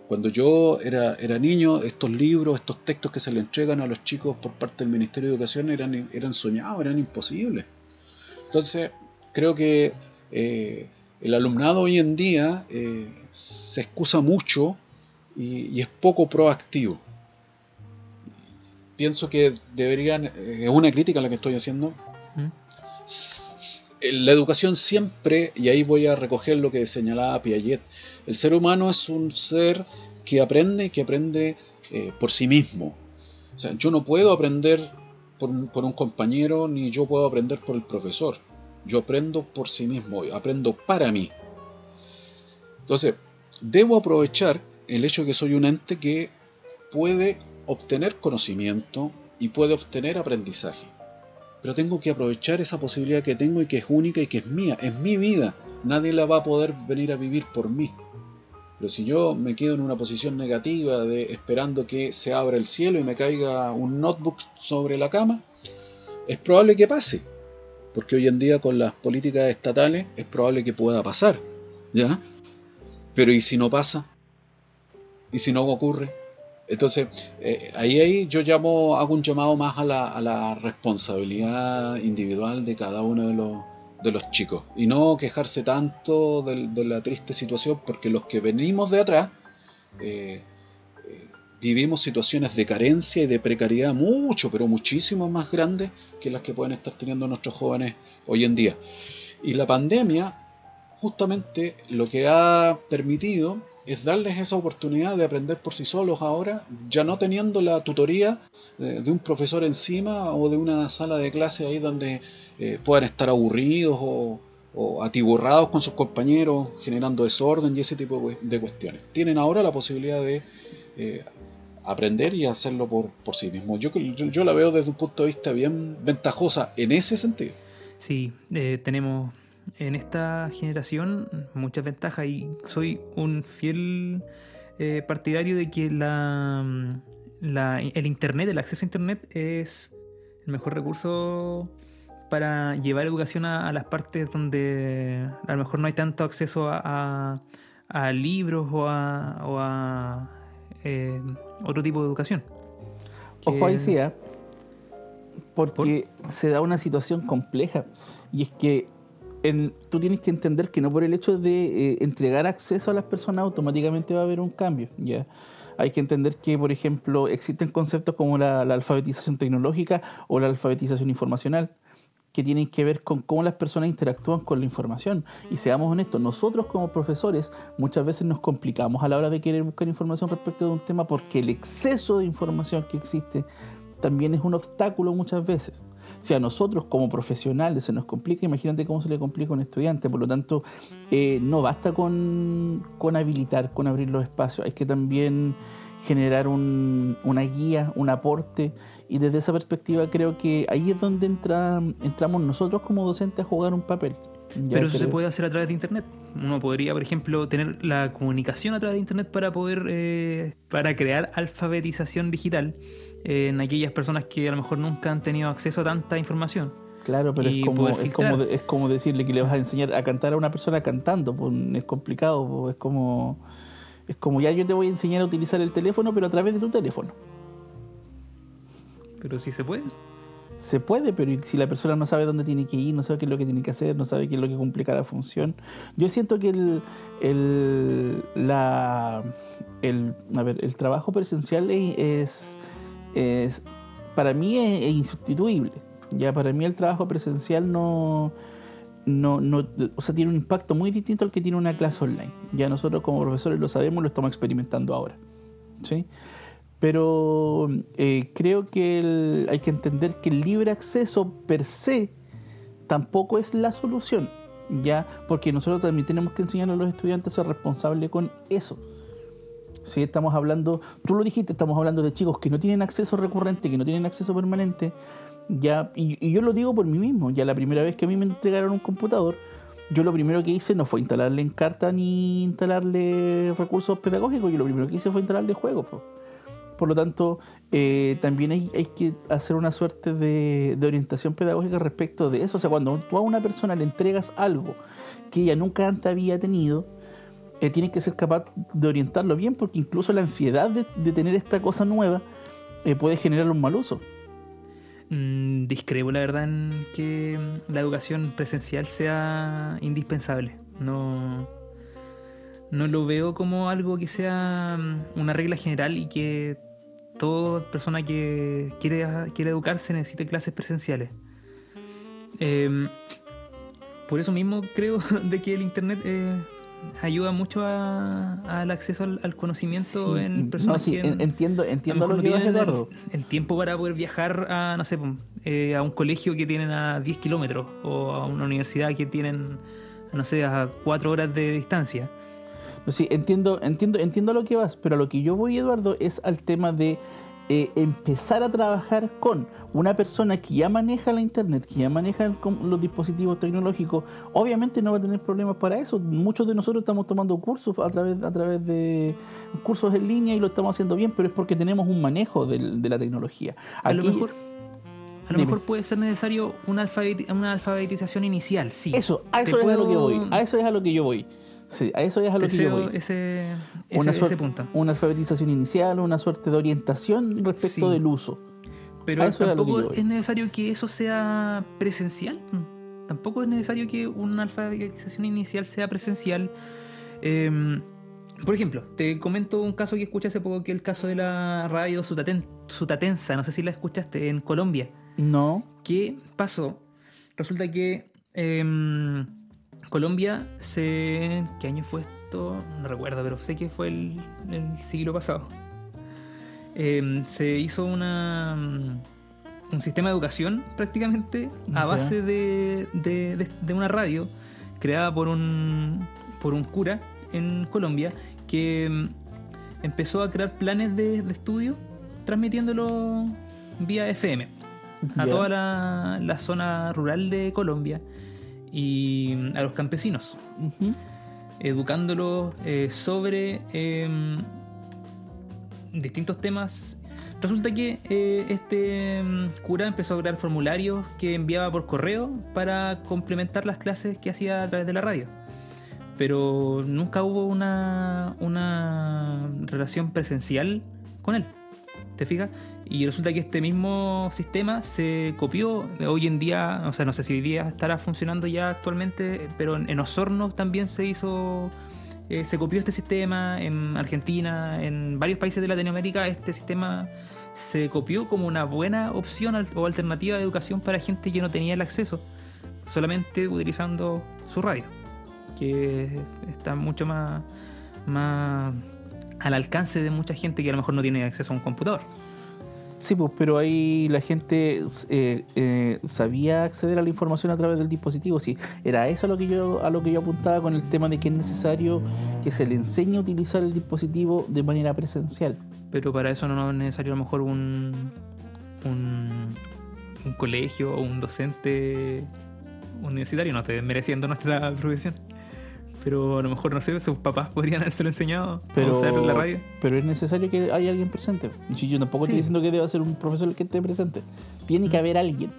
Cuando yo era, era niño, estos libros, estos textos que se le entregan a los chicos por parte del Ministerio de Educación eran, eran soñados, eran imposibles. Entonces, creo que eh, el alumnado hoy en día eh, se excusa mucho y, es poco proactivo. Pienso que deberían, es una crítica la que estoy haciendo, la educación siempre, y ahí voy a recoger lo que señalaba Piaget, el ser humano es un ser que aprende y que aprende eh, por sí mismo. O sea, yo no puedo aprender por, por, un compañero ni yo puedo aprender por el profesor. Yo aprendo por sí mismo, aprendo para mí. Entonces, debo aprovechar el hecho de que soy un ente que puede obtener conocimiento y puede obtener aprendizaje pero tengo que aprovechar esa posibilidad que tengo y que es única y que es mía, es mi vida, nadie la va a poder venir a vivir por mí. Pero si yo me quedo en una posición negativa de esperando que se abra el cielo y me caiga un notebook sobre la cama, es probable que pase, porque hoy en día con las políticas estatales es probable que pueda pasar, ¿ya? Pero ¿y si no pasa? ¿Y si no ocurre? Entonces, eh, ahí, ahí yo llamo, hago un llamado más a la, a la responsabilidad individual de cada uno de los, de los chicos y no quejarse tanto de, la triste situación porque los que venimos de atrás eh, eh, vivimos situaciones de carencia y de precariedad mucho, pero muchísimo más grandes que las que pueden estar teniendo nuestros jóvenes hoy en día. Y la pandemia justamente lo que ha permitido es darles esa oportunidad de aprender por sí solos ahora, ya no teniendo la tutoría de, un profesor encima o de una sala de clase ahí donde eh, puedan estar aburridos o, atiborrados con sus compañeros, generando desorden y ese tipo de cuestiones. Tienen ahora la posibilidad de eh, aprender y hacerlo por, por sí mismos. Yo, yo, la veo desde un punto de vista bien ventajosa en ese sentido. Sí, eh, tenemos en esta generación muchas ventajas y soy un fiel eh, partidario de que la, el Internet, el acceso a Internet es el mejor recurso para llevar educación a, las partes donde a lo mejor no hay tanto acceso a, libros o a, eh, otro tipo de educación. Ojo ahí sí, ¿eh? porque se da una situación compleja y es que tú tienes que entender que no por el hecho de eh, entregar acceso a las personas automáticamente va a haber un cambio. ¿ya? Hay que entender que, por ejemplo, existen conceptos como la, alfabetización tecnológica o la alfabetización informacional que tienen que ver con cómo las personas interactúan con la información. Y seamos honestos, nosotros como profesores muchas veces nos complicamos a la hora de querer buscar información respecto de un tema porque el exceso de información que existe también es un obstáculo muchas veces. Si a nosotros como profesionales se nos complica, imagínate cómo se le complica a un estudiante. Por lo tanto, eh, no basta con, habilitar, con abrir los espacios, hay que también generar una guía, un aporte. Y desde esa perspectiva creo que ahí es donde entra, entramos nosotros como docentes a jugar un papel. Ya Pero eso se puede hacer a través de internet. Uno podría, por ejemplo, tener la comunicación a través de internet para poder eh, para crear alfabetización digital en aquellas personas que a lo mejor nunca han tenido acceso a tanta información. Claro, pero es como, es, como, de- es como decirle que le vas a enseñar a cantar a una persona cantando, pues es complicado, pues, es como es como ya yo te voy a enseñar a utilizar el teléfono, pero a través de tu teléfono. Pero sí se puede. Se puede, pero si la persona no sabe dónde tiene que ir, no sabe qué es lo que tiene que hacer, no sabe qué es lo que cumple cada función. Yo siento que el, el, la, el, a ver, el trabajo presencial es, es- para mí es, es insustituible. Ya para mí el trabajo presencial no, no, no, o sea, tiene un impacto muy distinto al que tiene una clase online. Ya nosotros como profesores lo sabemos, lo estamos experimentando ahora. ¿sí? Pero eh, creo que hay que entender que el libre acceso per se tampoco es la solución, ya porque nosotros también tenemos que enseñar a los estudiantes a ser responsables con eso. Si estamos hablando, tú lo dijiste, estamos hablando de chicos que no tienen acceso recurrente, que no tienen acceso permanente, ya, y, yo lo digo por mí mismo, ya la primera vez que a mí me entregaron un computador, yo lo primero que hice no fue instalarle en carta ni instalarle recursos pedagógicos, yo lo primero que hice fue instalarle juegos. po. Por lo tanto, eh, también hay, hay que hacer una suerte de, de orientación pedagógica respecto de eso. O sea, cuando tú a una persona le entregas algo que ella nunca antes había tenido, eh, tienes que ser capaz de orientarlo bien, porque incluso la ansiedad de, tener esta cosa nueva eh, puede generar un mal uso. Mm, la verdad, en que la educación presencial sea indispensable. No, no lo veo como algo que sea mm, una regla general y que toda persona que quiere, quiere educarse necesite clases presenciales. Em, por eso mismo creo de que el Internet eh, ayuda mucho a- al acceso al, al conocimiento Sí, en no, personas sí, que en- entiendo, a lo que no tienen Eduardo. el, el tiempo para poder viajar a, no sé, eh, a un colegio que tienen a 10 kilómetros o a una universidad que tienen, no sé, a 4 horas de distancia. No, Sí, entiendo, entiendo, entiendo a lo que vas, pero a lo que yo voy, Eduardo, es al tema de eh, empezar a trabajar con una persona que ya maneja la internet, que ya maneja el los dispositivos tecnológicos. Obviamente no va a tener problemas para eso. Muchos de nosotros estamos tomando cursos a través, a través de cursos en línea y lo estamos haciendo bien, pero es porque tenemos un manejo de la tecnología. A lo mejor, a lo Dime. mejor puede ser necesario una, alfabeti- una alfabetización inicial, sí. Eso, a Te eso es a lo que voy. A eso es a lo que yo voy. Sí, a eso es a lo que yo voy. ese, ese, una, ese punto. una alfabetización inicial, una suerte de orientación respecto Sí. del uso. Pero tampoco es necesario que eso sea presencial. Mm. Tampoco es necesario que una alfabetización inicial sea presencial. Em, por ejemplo, te comento un caso que escuché hace poco, que es el caso de la radio Sutaten- Sutatensa, no sé si la escuchaste, en Colombia. No, ¿Qué pasó? Resulta que em, Colombia se... ¿Qué año fue esto? No recuerdo, pero sé que fue el, el siglo pasado. Em, se hizo una, mm, un sistema de educación prácticamente a base de, de- de- de una radio creada por un, por un cura en Colombia que mm, empezó a crear planes de, de estudio transmitiéndolo vía FM a toda la, la zona rural de Colombia y mm, a los campesinos, educándolos eh, sobre em, distintos temas. Resulta que eh, este mm, cura empezó a crear formularios que enviaba por correo para complementar las clases que hacía a través de la radio. Pero nunca hubo una, una relación presencial con él. ¿Te fijas? Y resulta que este mismo sistema se copió hoy en día, o sea, no sé si hoy día estará funcionando ya actualmente, pero en, Osorno también se hizo, eh, se copió este sistema, en Argentina, en varios países de Latinoamérica, este sistema se copió como una buena opción o alternativa de educación para gente que no tenía el acceso, solamente utilizando su radio, que está mucho más, más al alcance de mucha gente que a lo mejor no tiene acceso a un computador. Sí, pues, pero ahí la gente eh, eh, sabía acceder a la información a través del dispositivo. Sí, era eso a lo que yo a lo que yo apuntaba con el tema de que es necesario que se le enseñe a utilizar el dispositivo de manera presencial. Pero para eso no es necesario a lo mejor un, un, un colegio o un docente universitario, no estoy mereciendo nuestra profesión. Pero a lo mejor, no sé, sus papás podrían haberse enseñado Pero, a usar la radio. pero es necesario que haya alguien presente. Yo tampoco Sí. estoy diciendo que deba ser un profesor el que esté presente. Tiene que Mm. haber alguien.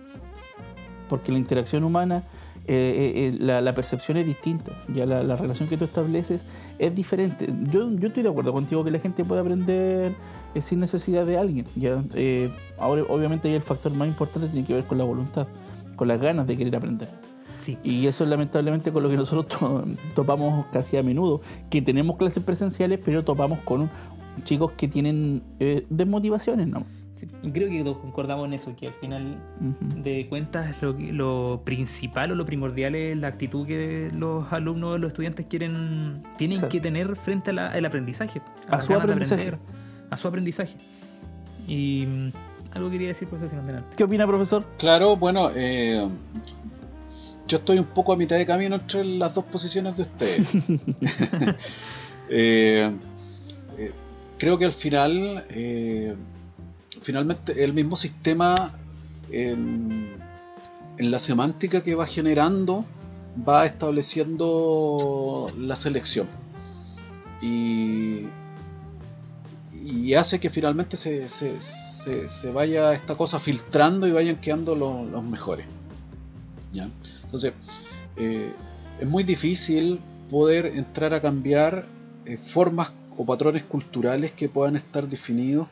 Porque la interacción humana, eh, eh, eh, la, la percepción es distinta. Ya la, la relación que tú estableces es diferente. Yo, yo estoy de acuerdo contigo que la gente puede aprender eh, sin necesidad de alguien. Ya, eh, ahora, obviamente, el factor más importante tiene que ver con la voluntad, con las ganas de querer aprender. Sí. Y eso es lamentablemente con lo que nosotros to- topamos casi a menudo, que tenemos clases presenciales, pero topamos con chicos que tienen eh, desmotivaciones, ¿no? Sí, creo que todos concordamos en eso, que al final de cuentas lo, principal o lo primordial es la actitud que los alumnos, los estudiantes quieren tienen Exacto. que tener frente al aprendizaje. A su aprendizaje. aprender, a su aprendizaje. Y mm, algo quería decir, profesor, si adelante. ¿Qué opina, profesor? Claro, bueno, eh, yo estoy un poco a mitad de camino entre las dos posiciones de ustedes. Eh, eh, creo que al final, eh, finalmente, el mismo sistema en, en la semántica que va generando va estableciendo la selección. Y, y hace que finalmente se, se- se- se vaya esta cosa filtrando y vayan quedando lo- los mejores. ¿ya? Entonces, eh, es muy difícil poder entrar a cambiar eh, formas o patrones culturales que puedan estar definidos,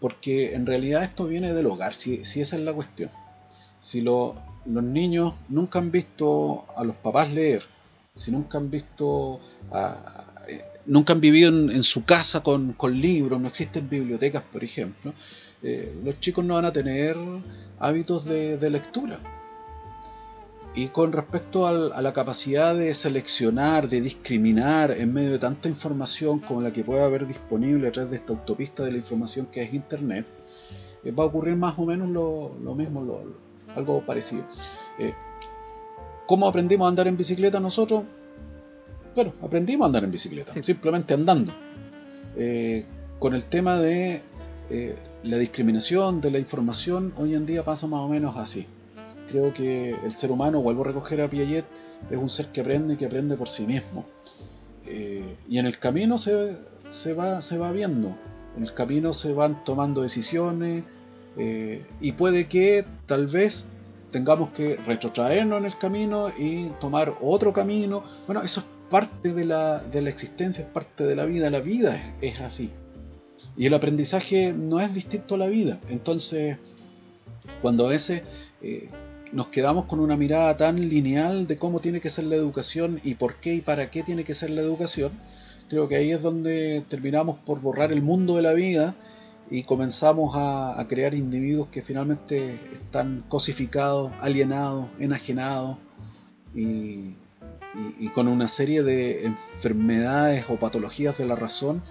porque en realidad esto viene del hogar, si, si esa es la cuestión. Si lo- los niños nunca han visto a los papás leer, si nunca han visto eh, nunca han vivido en, su casa con, con libros, no existen bibliotecas, por ejemplo, los chicos no van a tener hábitos de, de lectura. Y con respecto al- a la capacidad de seleccionar, de discriminar en medio de tanta información como la que puede haber disponible a través de esta autopista de la información que es Internet, eh, va a ocurrir más o menos lo, lo mismo, lo- lo- algo parecido. Eh, ¿Cómo aprendimos a andar en bicicleta nosotros? Bueno, aprendimos a andar en bicicleta, Sí. simplemente andando. Eh, con el tema de la discriminación de la información, hoy en día pasa más o menos así. Creo que el ser humano, vuelvo a recoger a Piaget, es un ser que aprende y que aprende por sí mismo. Eh, y en el camino se, se va, se va viendo, en el camino se van tomando decisiones eh, y puede que tal vez tengamos que retrotraernos en el camino y tomar otro camino. Bueno, eso es parte de la, de la existencia, es parte de la vida, la vida es, así. Y el aprendizaje no es distinto a la vida. Entonces, cuando a veces eh, nos quedamos con una mirada tan lineal de cómo tiene que ser la educación y por qué y para qué tiene que ser la educación, creo que ahí es donde terminamos por borrar el mundo de la vida y comenzamos a, crear individuos que finalmente están cosificados, alienados, enajenados y, y- y con una serie de enfermedades o patologías de la razón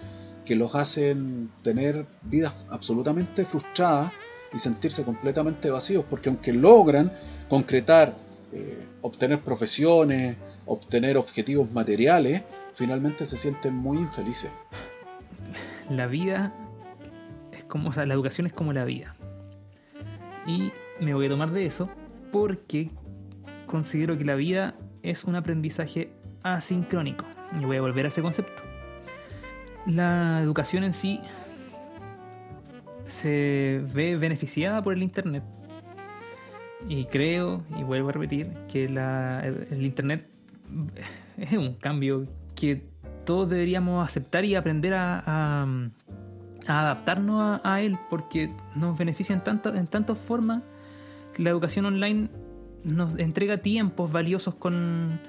que los hacen tener vidas absolutamente frustradas y sentirse completamente vacíos, porque aunque logran concretar, eh, obtener profesiones, obtener objetivos materiales, finalmente se sienten muy infelices. La vida es como, o sea, la educación es como la vida. Y me voy a tomar de eso porque considero que la vida es un aprendizaje asincrónico. Y voy a volver a ese concepto. La educación en sí se ve beneficiada por el Internet. Y creo, y vuelvo a repetir, que la- el Internet es un cambio que todos deberíamos aceptar y aprender a, adaptarnos a, él, porque nos beneficia en, tanta- en tantas formas. La educación online nos entrega tiempos valiosos con...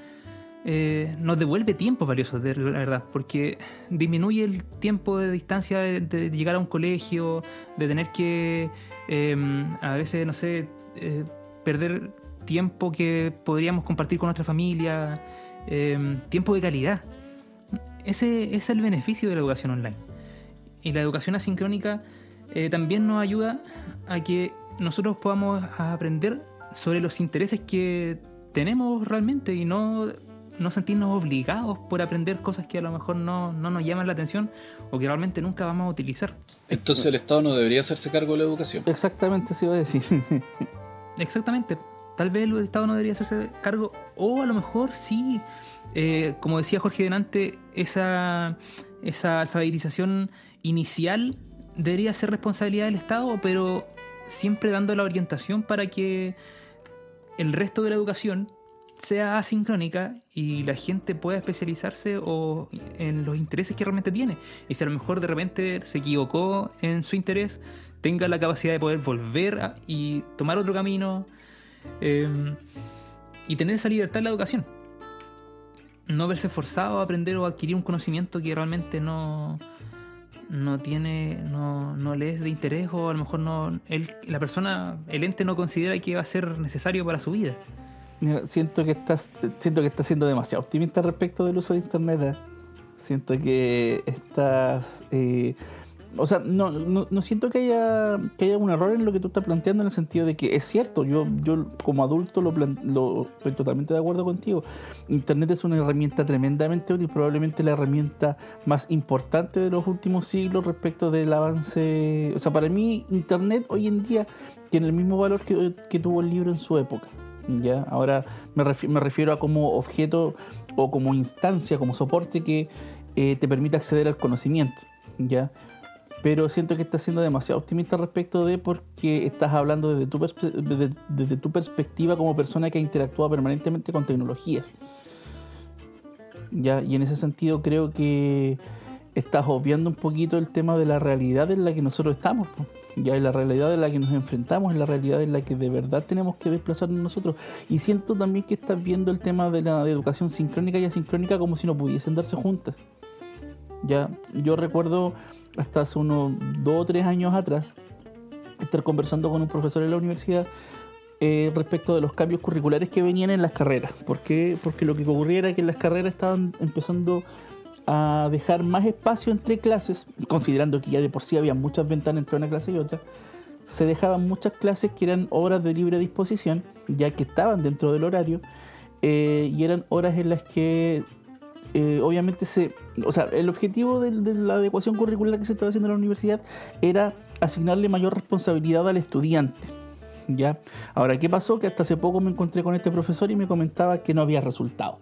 eh, nos devuelve tiempos valiosos, de la verdad, porque disminuye el tiempo de distancia de, llegar a un colegio, de tener que eh, a veces, no sé, eh, perder tiempo que podríamos compartir con nuestra familia, eh, tiempo de calidad. Ese es el beneficio de la educación online. Y la educación asincrónica eh, también nos ayuda a que nosotros podamos aprender sobre los intereses que tenemos realmente y no, no sentirnos obligados por aprender cosas que a lo mejor no, no nos llaman la atención o que realmente nunca vamos a utilizar. Entonces el Estado no debería hacerse cargo de la educación. Exactamente, se iba a decir. Exactamente. tal vez el Estado no debería hacerse cargo, o a lo mejor sí, eh, como decía Jorge delante, esa, esa alfabetización inicial debería ser responsabilidad del Estado, pero siempre dando la orientación para que el resto de la educación sea asincrónica y la gente pueda especializarse o en los intereses que realmente tiene. Y si a lo mejor de repente se equivocó en su interés, tenga la capacidad de poder volver a- y tomar otro camino eh, y tener esa libertad en la educación. No verse forzado a aprender o adquirir un conocimiento que realmente no, no tiene, no, no le es de interés o a lo mejor no, él, la persona, el ente no considera que va a ser necesario para su vida. Siento que estás siento que estás siendo demasiado optimista respecto del uso de internet. ¿eh? Siento que estás eh, o sea, no, no, no siento que haya, que haya un error en lo que tú estás planteando en el sentido de que es cierto, yo, yo como adulto lo, lo estoy totalmente de acuerdo contigo. Internet es una herramienta tremendamente útil, probablemente la herramienta más importante de los últimos siglos respecto del avance. O sea, para mí Internet hoy en día tiene el mismo valor que, que tuvo el libro en su época. ¿Ya? Ahora me, refi- me refiero a como objeto o como instancia, como soporte que eh, te permite acceder al conocimiento. ¿ya? Pero siento que estás siendo demasiado optimista respecto de porque estás hablando desde tu, desde, tu perspectiva como persona que interactúa permanentemente con tecnologías. ¿ya? Y en ese sentido creo que estás obviando un poquito el tema de la realidad en la que nosotros estamos. Ya en la realidad en la que nos enfrentamos, en la realidad en la que de verdad tenemos que desplazarnos nosotros. Y siento también que estás viendo el tema de la educación sincrónica y asincrónica como si no pudiesen darse juntas. Ya, yo recuerdo hasta hace unos dos o tres años atrás estar conversando con un profesor en la universidad eh, respecto de los cambios curriculares que venían en las carreras. Porque lo que ocurría era que en las carreras estaban empezando a dejar más espacio entre clases, considerando que ya de por sí había muchas ventanas entre una clase y otra, se dejaban muchas clases que eran horas de libre disposición, ya que estaban dentro del horario, eh, y eran horas en las que eh, obviamente se... O sea, el objetivo del- de, la adecuación curricular que se estaba haciendo en la universidad era asignarle mayor responsabilidad al estudiante. ¿Ya? Ahora, ¿qué pasó? Que hasta hace poco me encontré con este profesor y me comentaba que no había resultado.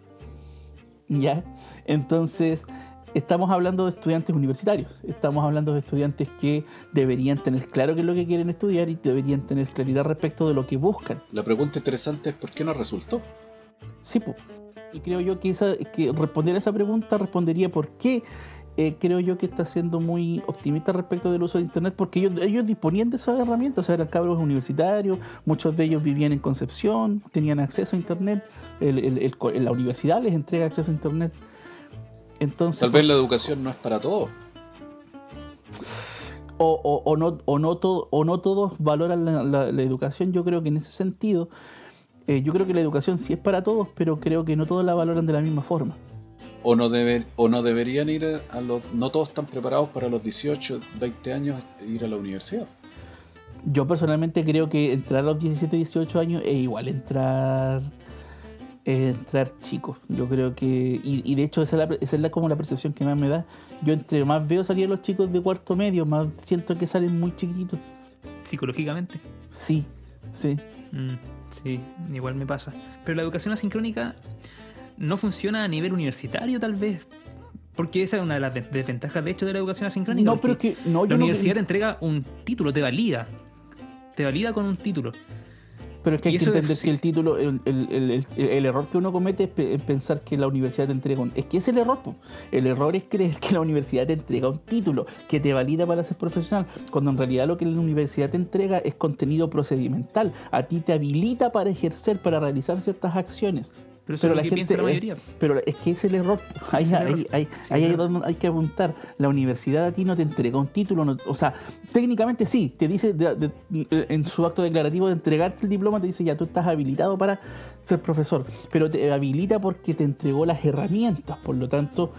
¿Ya? Entonces, estamos hablando de estudiantes universitarios. Estamos hablando de estudiantes que deberían tener claro qué es lo que quieren estudiar y deberían tener claridad respecto de lo que buscan. La pregunta interesante es por qué no resultó. Sí, po. Y creo yo que, esa, que responder a esa pregunta respondería por qué eh, creo yo que está siendo muy optimista respecto del uso de Internet, porque ellos, ellos disponían de esas herramientas, o sea, eran cabros universitarios, muchos de ellos vivían en Concepción, tenían acceso a Internet, el- el- el co- la universidad les entrega acceso a Internet. Entonces, Tal vez la educación no es para todos. o, o- o no, o, no todo, o no todos valoran la, la- la educación. Yo creo que en ese sentido, eh, yo creo que la educación sí es para todos, pero creo que no todos la valoran de la misma forma. O no, deben, o no deberían ir a los... No todos están preparados para los 18, 20 años ir a la universidad. Yo personalmente creo que entrar a los 17, 18 años es igual entrar es entrar chico. Yo creo que y, y de hecho esa es, la, esa es la- como la percepción que más me da. Yo entre más veo salir a los chicos de cuarto medio, más siento que salen muy chiquititos. Psicológicamente. Sí, sí. Mm, sí, igual me pasa. Pero la educación asincrónica no funciona a nivel universitario, tal vez. Porque esa es una de las de- desventajas, de hecho, de la educación asincrónica. No, pero que no, yo la no- universidad te entrega un título, te valida. Te valida con un título. Pero es que hay que es- entender que el título, el, el- el- el- el error que uno comete es, pe- es pensar que la universidad te entrega un... Es que es el error, po. El error es creer que la universidad te entrega un título que te valida para ser profesional, cuando en realidad lo que la universidad te entrega es contenido procedimental. A ti te habilita para ejercer, para realizar ciertas acciones. Pero eso es lo que piensa la mayoría. pero es que es el error. Ahí, Es el ahí- error. ahí- Sí, ahí es el donde hay que apuntar. La universidad a ti no te entrega un título. no- o sea, técnicamente sí, te dice de- de- en su acto declarativo de entregarte el diploma, te dice ya tú estás habilitado para ser profesor. Pero te habilita porque te entregó las herramientas. Por lo tanto,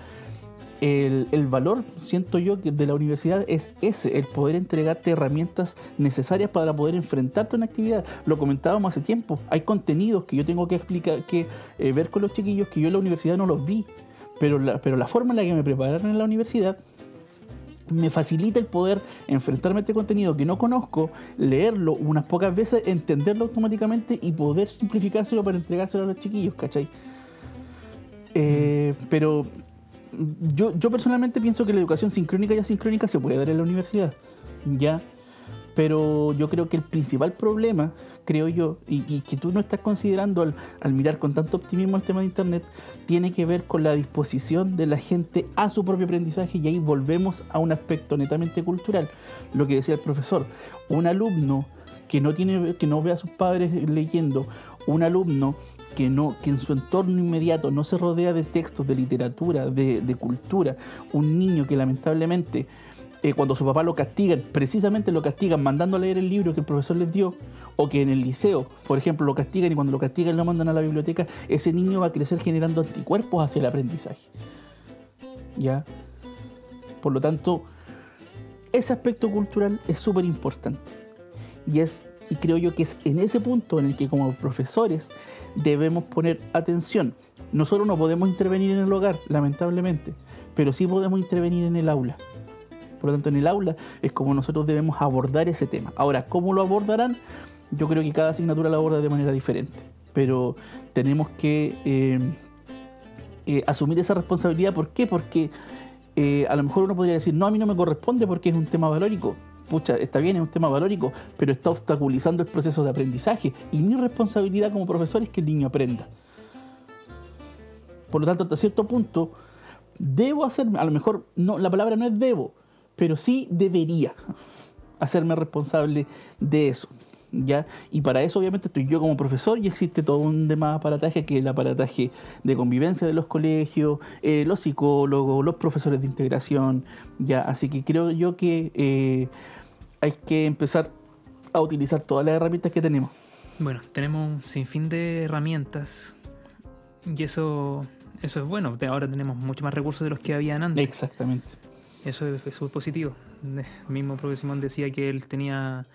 el, valor, siento yo, de la universidad es ese, el poder entregarte herramientas necesarias para poder enfrentarte a una actividad. Lo comentábamos hace tiempo. Hay contenidos que yo tengo que explicar, que eh, ver con los chiquillos que yo en la universidad no los vi. Pero la, pero la forma en la que me prepararon en la universidad me facilita el poder enfrentarme a este contenido que no conozco, leerlo unas pocas veces, entenderlo automáticamente y poder simplificárselo para entregárselo a los chiquillos, ¿cachai? Eh, pero yo, yo personalmente pienso que la educación sincrónica y asincrónica se puede dar en la universidad, ¿ya? Pero yo creo que el principal problema, creo yo, y, que tú no estás considerando al, al, mirar con tanto optimismo el tema de Internet, tiene que ver con la disposición de la gente a su propio aprendizaje y ahí volvemos a un aspecto netamente cultural. Lo que decía el profesor, un alumno que no, tiene, que no ve a sus padres leyendo, un alumno que, no, que en su entorno inmediato no se rodea de textos, de literatura, de, cultura, un niño que lamentablemente eh, cuando su papá lo castigan, precisamente lo castigan mandando a leer el libro que el profesor les dio, o que en el liceo, por ejemplo, lo castigan y cuando lo castigan lo mandan a la biblioteca, ese niño va a crecer generando anticuerpos hacia el aprendizaje. ¿Ya? Por lo tanto, ese aspecto cultural es súper importante. Y es, y creo yo que es en ese punto en el que como profesores debemos poner atención. Nosotros no podemos intervenir en el hogar, lamentablemente, pero sí podemos intervenir en el aula. Por lo tanto, en el aula es como nosotros debemos abordar ese tema. Ahora, ¿cómo lo abordarán? Yo creo que cada asignatura lo aborda de manera diferente. Pero tenemos que eh, eh, asumir esa responsabilidad. ¿Por qué? Porque eh, a lo mejor uno podría decir, no, a mí no me corresponde porque es un tema valórico. Pucha, está bien, es un tema valórico, pero está obstaculizando el proceso de aprendizaje. Y mi responsabilidad como profesor es que el niño aprenda. Por lo tanto, hasta cierto punto, debo hacerme, a lo mejor no, la palabra no es debo, pero sí debería hacerme responsable de eso. ¿Ya? Y para eso obviamente estoy yo como profesor y existe todo un demás aparataje que es el aparataje de convivencia de los colegios, eh, los psicólogos, los profesores de integración, ¿ya? Así que creo yo que eh, hay que empezar a utilizar todas las herramientas que tenemos. Bueno, tenemos un sinfín de herramientas y eso, eso es bueno. Ahora tenemos mucho más recursos de los que habían antes. Exactamente. Eso es, eso es positivo. El mismo profesor Simón decía que él tenía.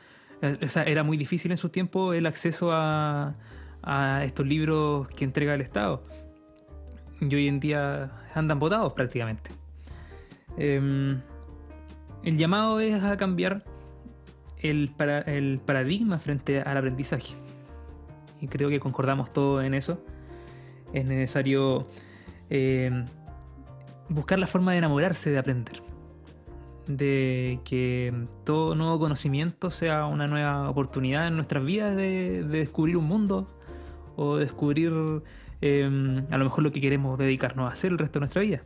O sea, era muy difícil en su tiempo el acceso a, a estos libros que entrega el Estado. Y hoy en día andan votados prácticamente. Eh, el llamado es a cambiar el, para, el paradigma frente al aprendizaje. Y creo que concordamos todos en eso. Es necesario eh, buscar la forma de enamorarse de aprender de que todo nuevo conocimiento sea una nueva oportunidad en nuestras vidas de, de descubrir un mundo o descubrir eh, a lo mejor lo que queremos dedicarnos a hacer el resto de nuestra vida.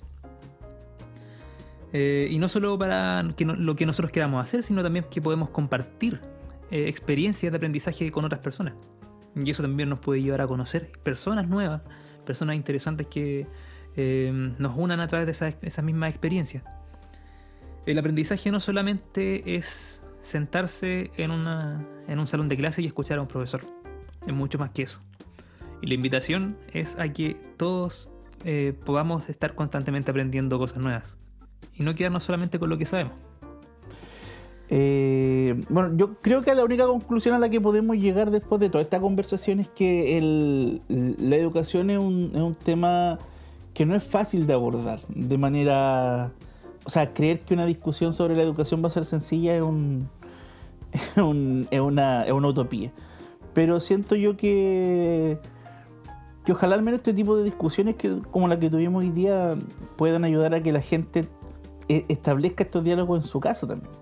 Eh, y no solo para que no, lo que nosotros queramos hacer, sino también que podemos compartir eh, experiencias de aprendizaje con otras personas. Y eso también nos puede llevar a conocer personas nuevas, personas interesantes que eh, nos unan a través de esas esa mismas experiencias el aprendizaje no solamente es sentarse en, una, en un salón de clase y escuchar a un profesor. Es mucho más que eso. Y la invitación es a que todos podamos estar constantemente aprendiendo cosas nuevas. Y no quedarnos solamente con lo que sabemos. Eh, bueno, yo creo que la única conclusión a la que podemos llegar después de toda esta conversación es que el, la educación es un, es un tema que no es fácil de abordar de manera o sea, creer que una discusión sobre la educación va a ser sencilla es, un, es, un, es, una, es una utopía. Pero siento yo que, que ojalá al menos este tipo de discusiones como la que tuvimos hoy día puedan ayudar a que la gente establezca estos diálogos en su casa también.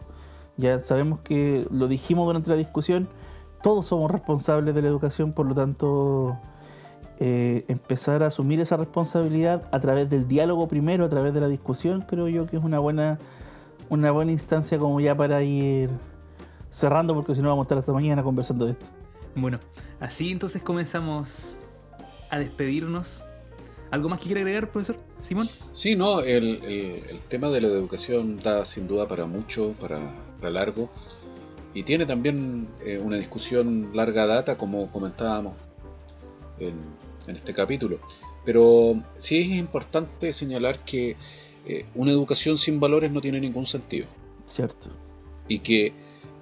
Ya sabemos que lo dijimos durante la discusión, todos somos responsables de la educación, por lo tanto eh, empezar a asumir esa responsabilidad a través del diálogo primero, a través de la discusión, creo yo que es una buena, una buena instancia como ya para ir cerrando, porque si no vamos a estar hasta mañana conversando de esto. Bueno, así entonces comenzamos a despedirnos. ¿Algo más que quiere agregar, profesor Simón? Sí, no, el, el, el tema de la educación da sin duda para mucho, para, para largo, y tiene también eh, una discusión larga data, como comentábamos en, en este capítulo. Pero sí es importante señalar que eh, una educación sin valores no tiene ningún sentido. Cierto. Y que,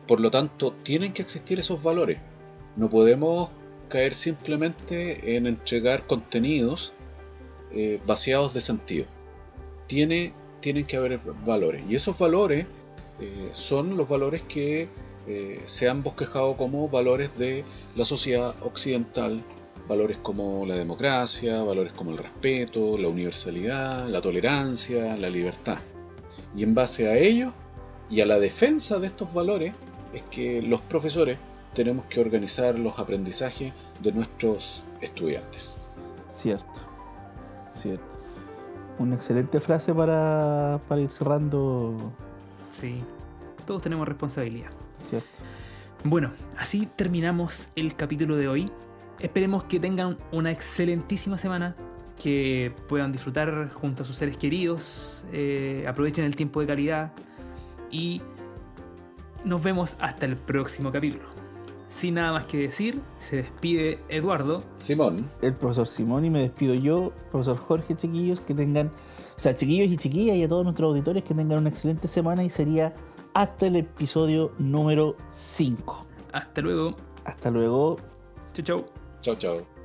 por lo tanto, tienen que existir esos valores. No podemos caer simplemente en entregar contenidos eh, vaciados de sentido. Tiene tienen que haber valores. Y esos valores eh, son los valores que eh, se han bosquejado como valores de la sociedad occidental, valores como la democracia, valores como el respeto, la universalidad, la tolerancia, la libertad. Y en base a ello y a la defensa de estos valores es que los profesores tenemos que organizar los aprendizajes de nuestros estudiantes. Cierto, cierto. Una excelente frase para, para ir cerrando, Sí, todos tenemos responsabilidad. ¿cierto? Bueno, así terminamos el capítulo de hoy. Esperemos que tengan una excelentísima semana, que puedan disfrutar junto a sus seres queridos, eh, aprovechen el tiempo de calidad y nos vemos hasta el próximo capítulo. Sin nada más que decir, se despide Eduardo. Simón, El profesor Simón y me despido yo, profesor Jorge, chiquillos, que tengan, o sea, chiquillos y chiquillas y a todos nuestros auditores que tengan una excelente semana y sería hasta el episodio número 5. Hasta luego. Hasta luego. Chau chau. chao chao.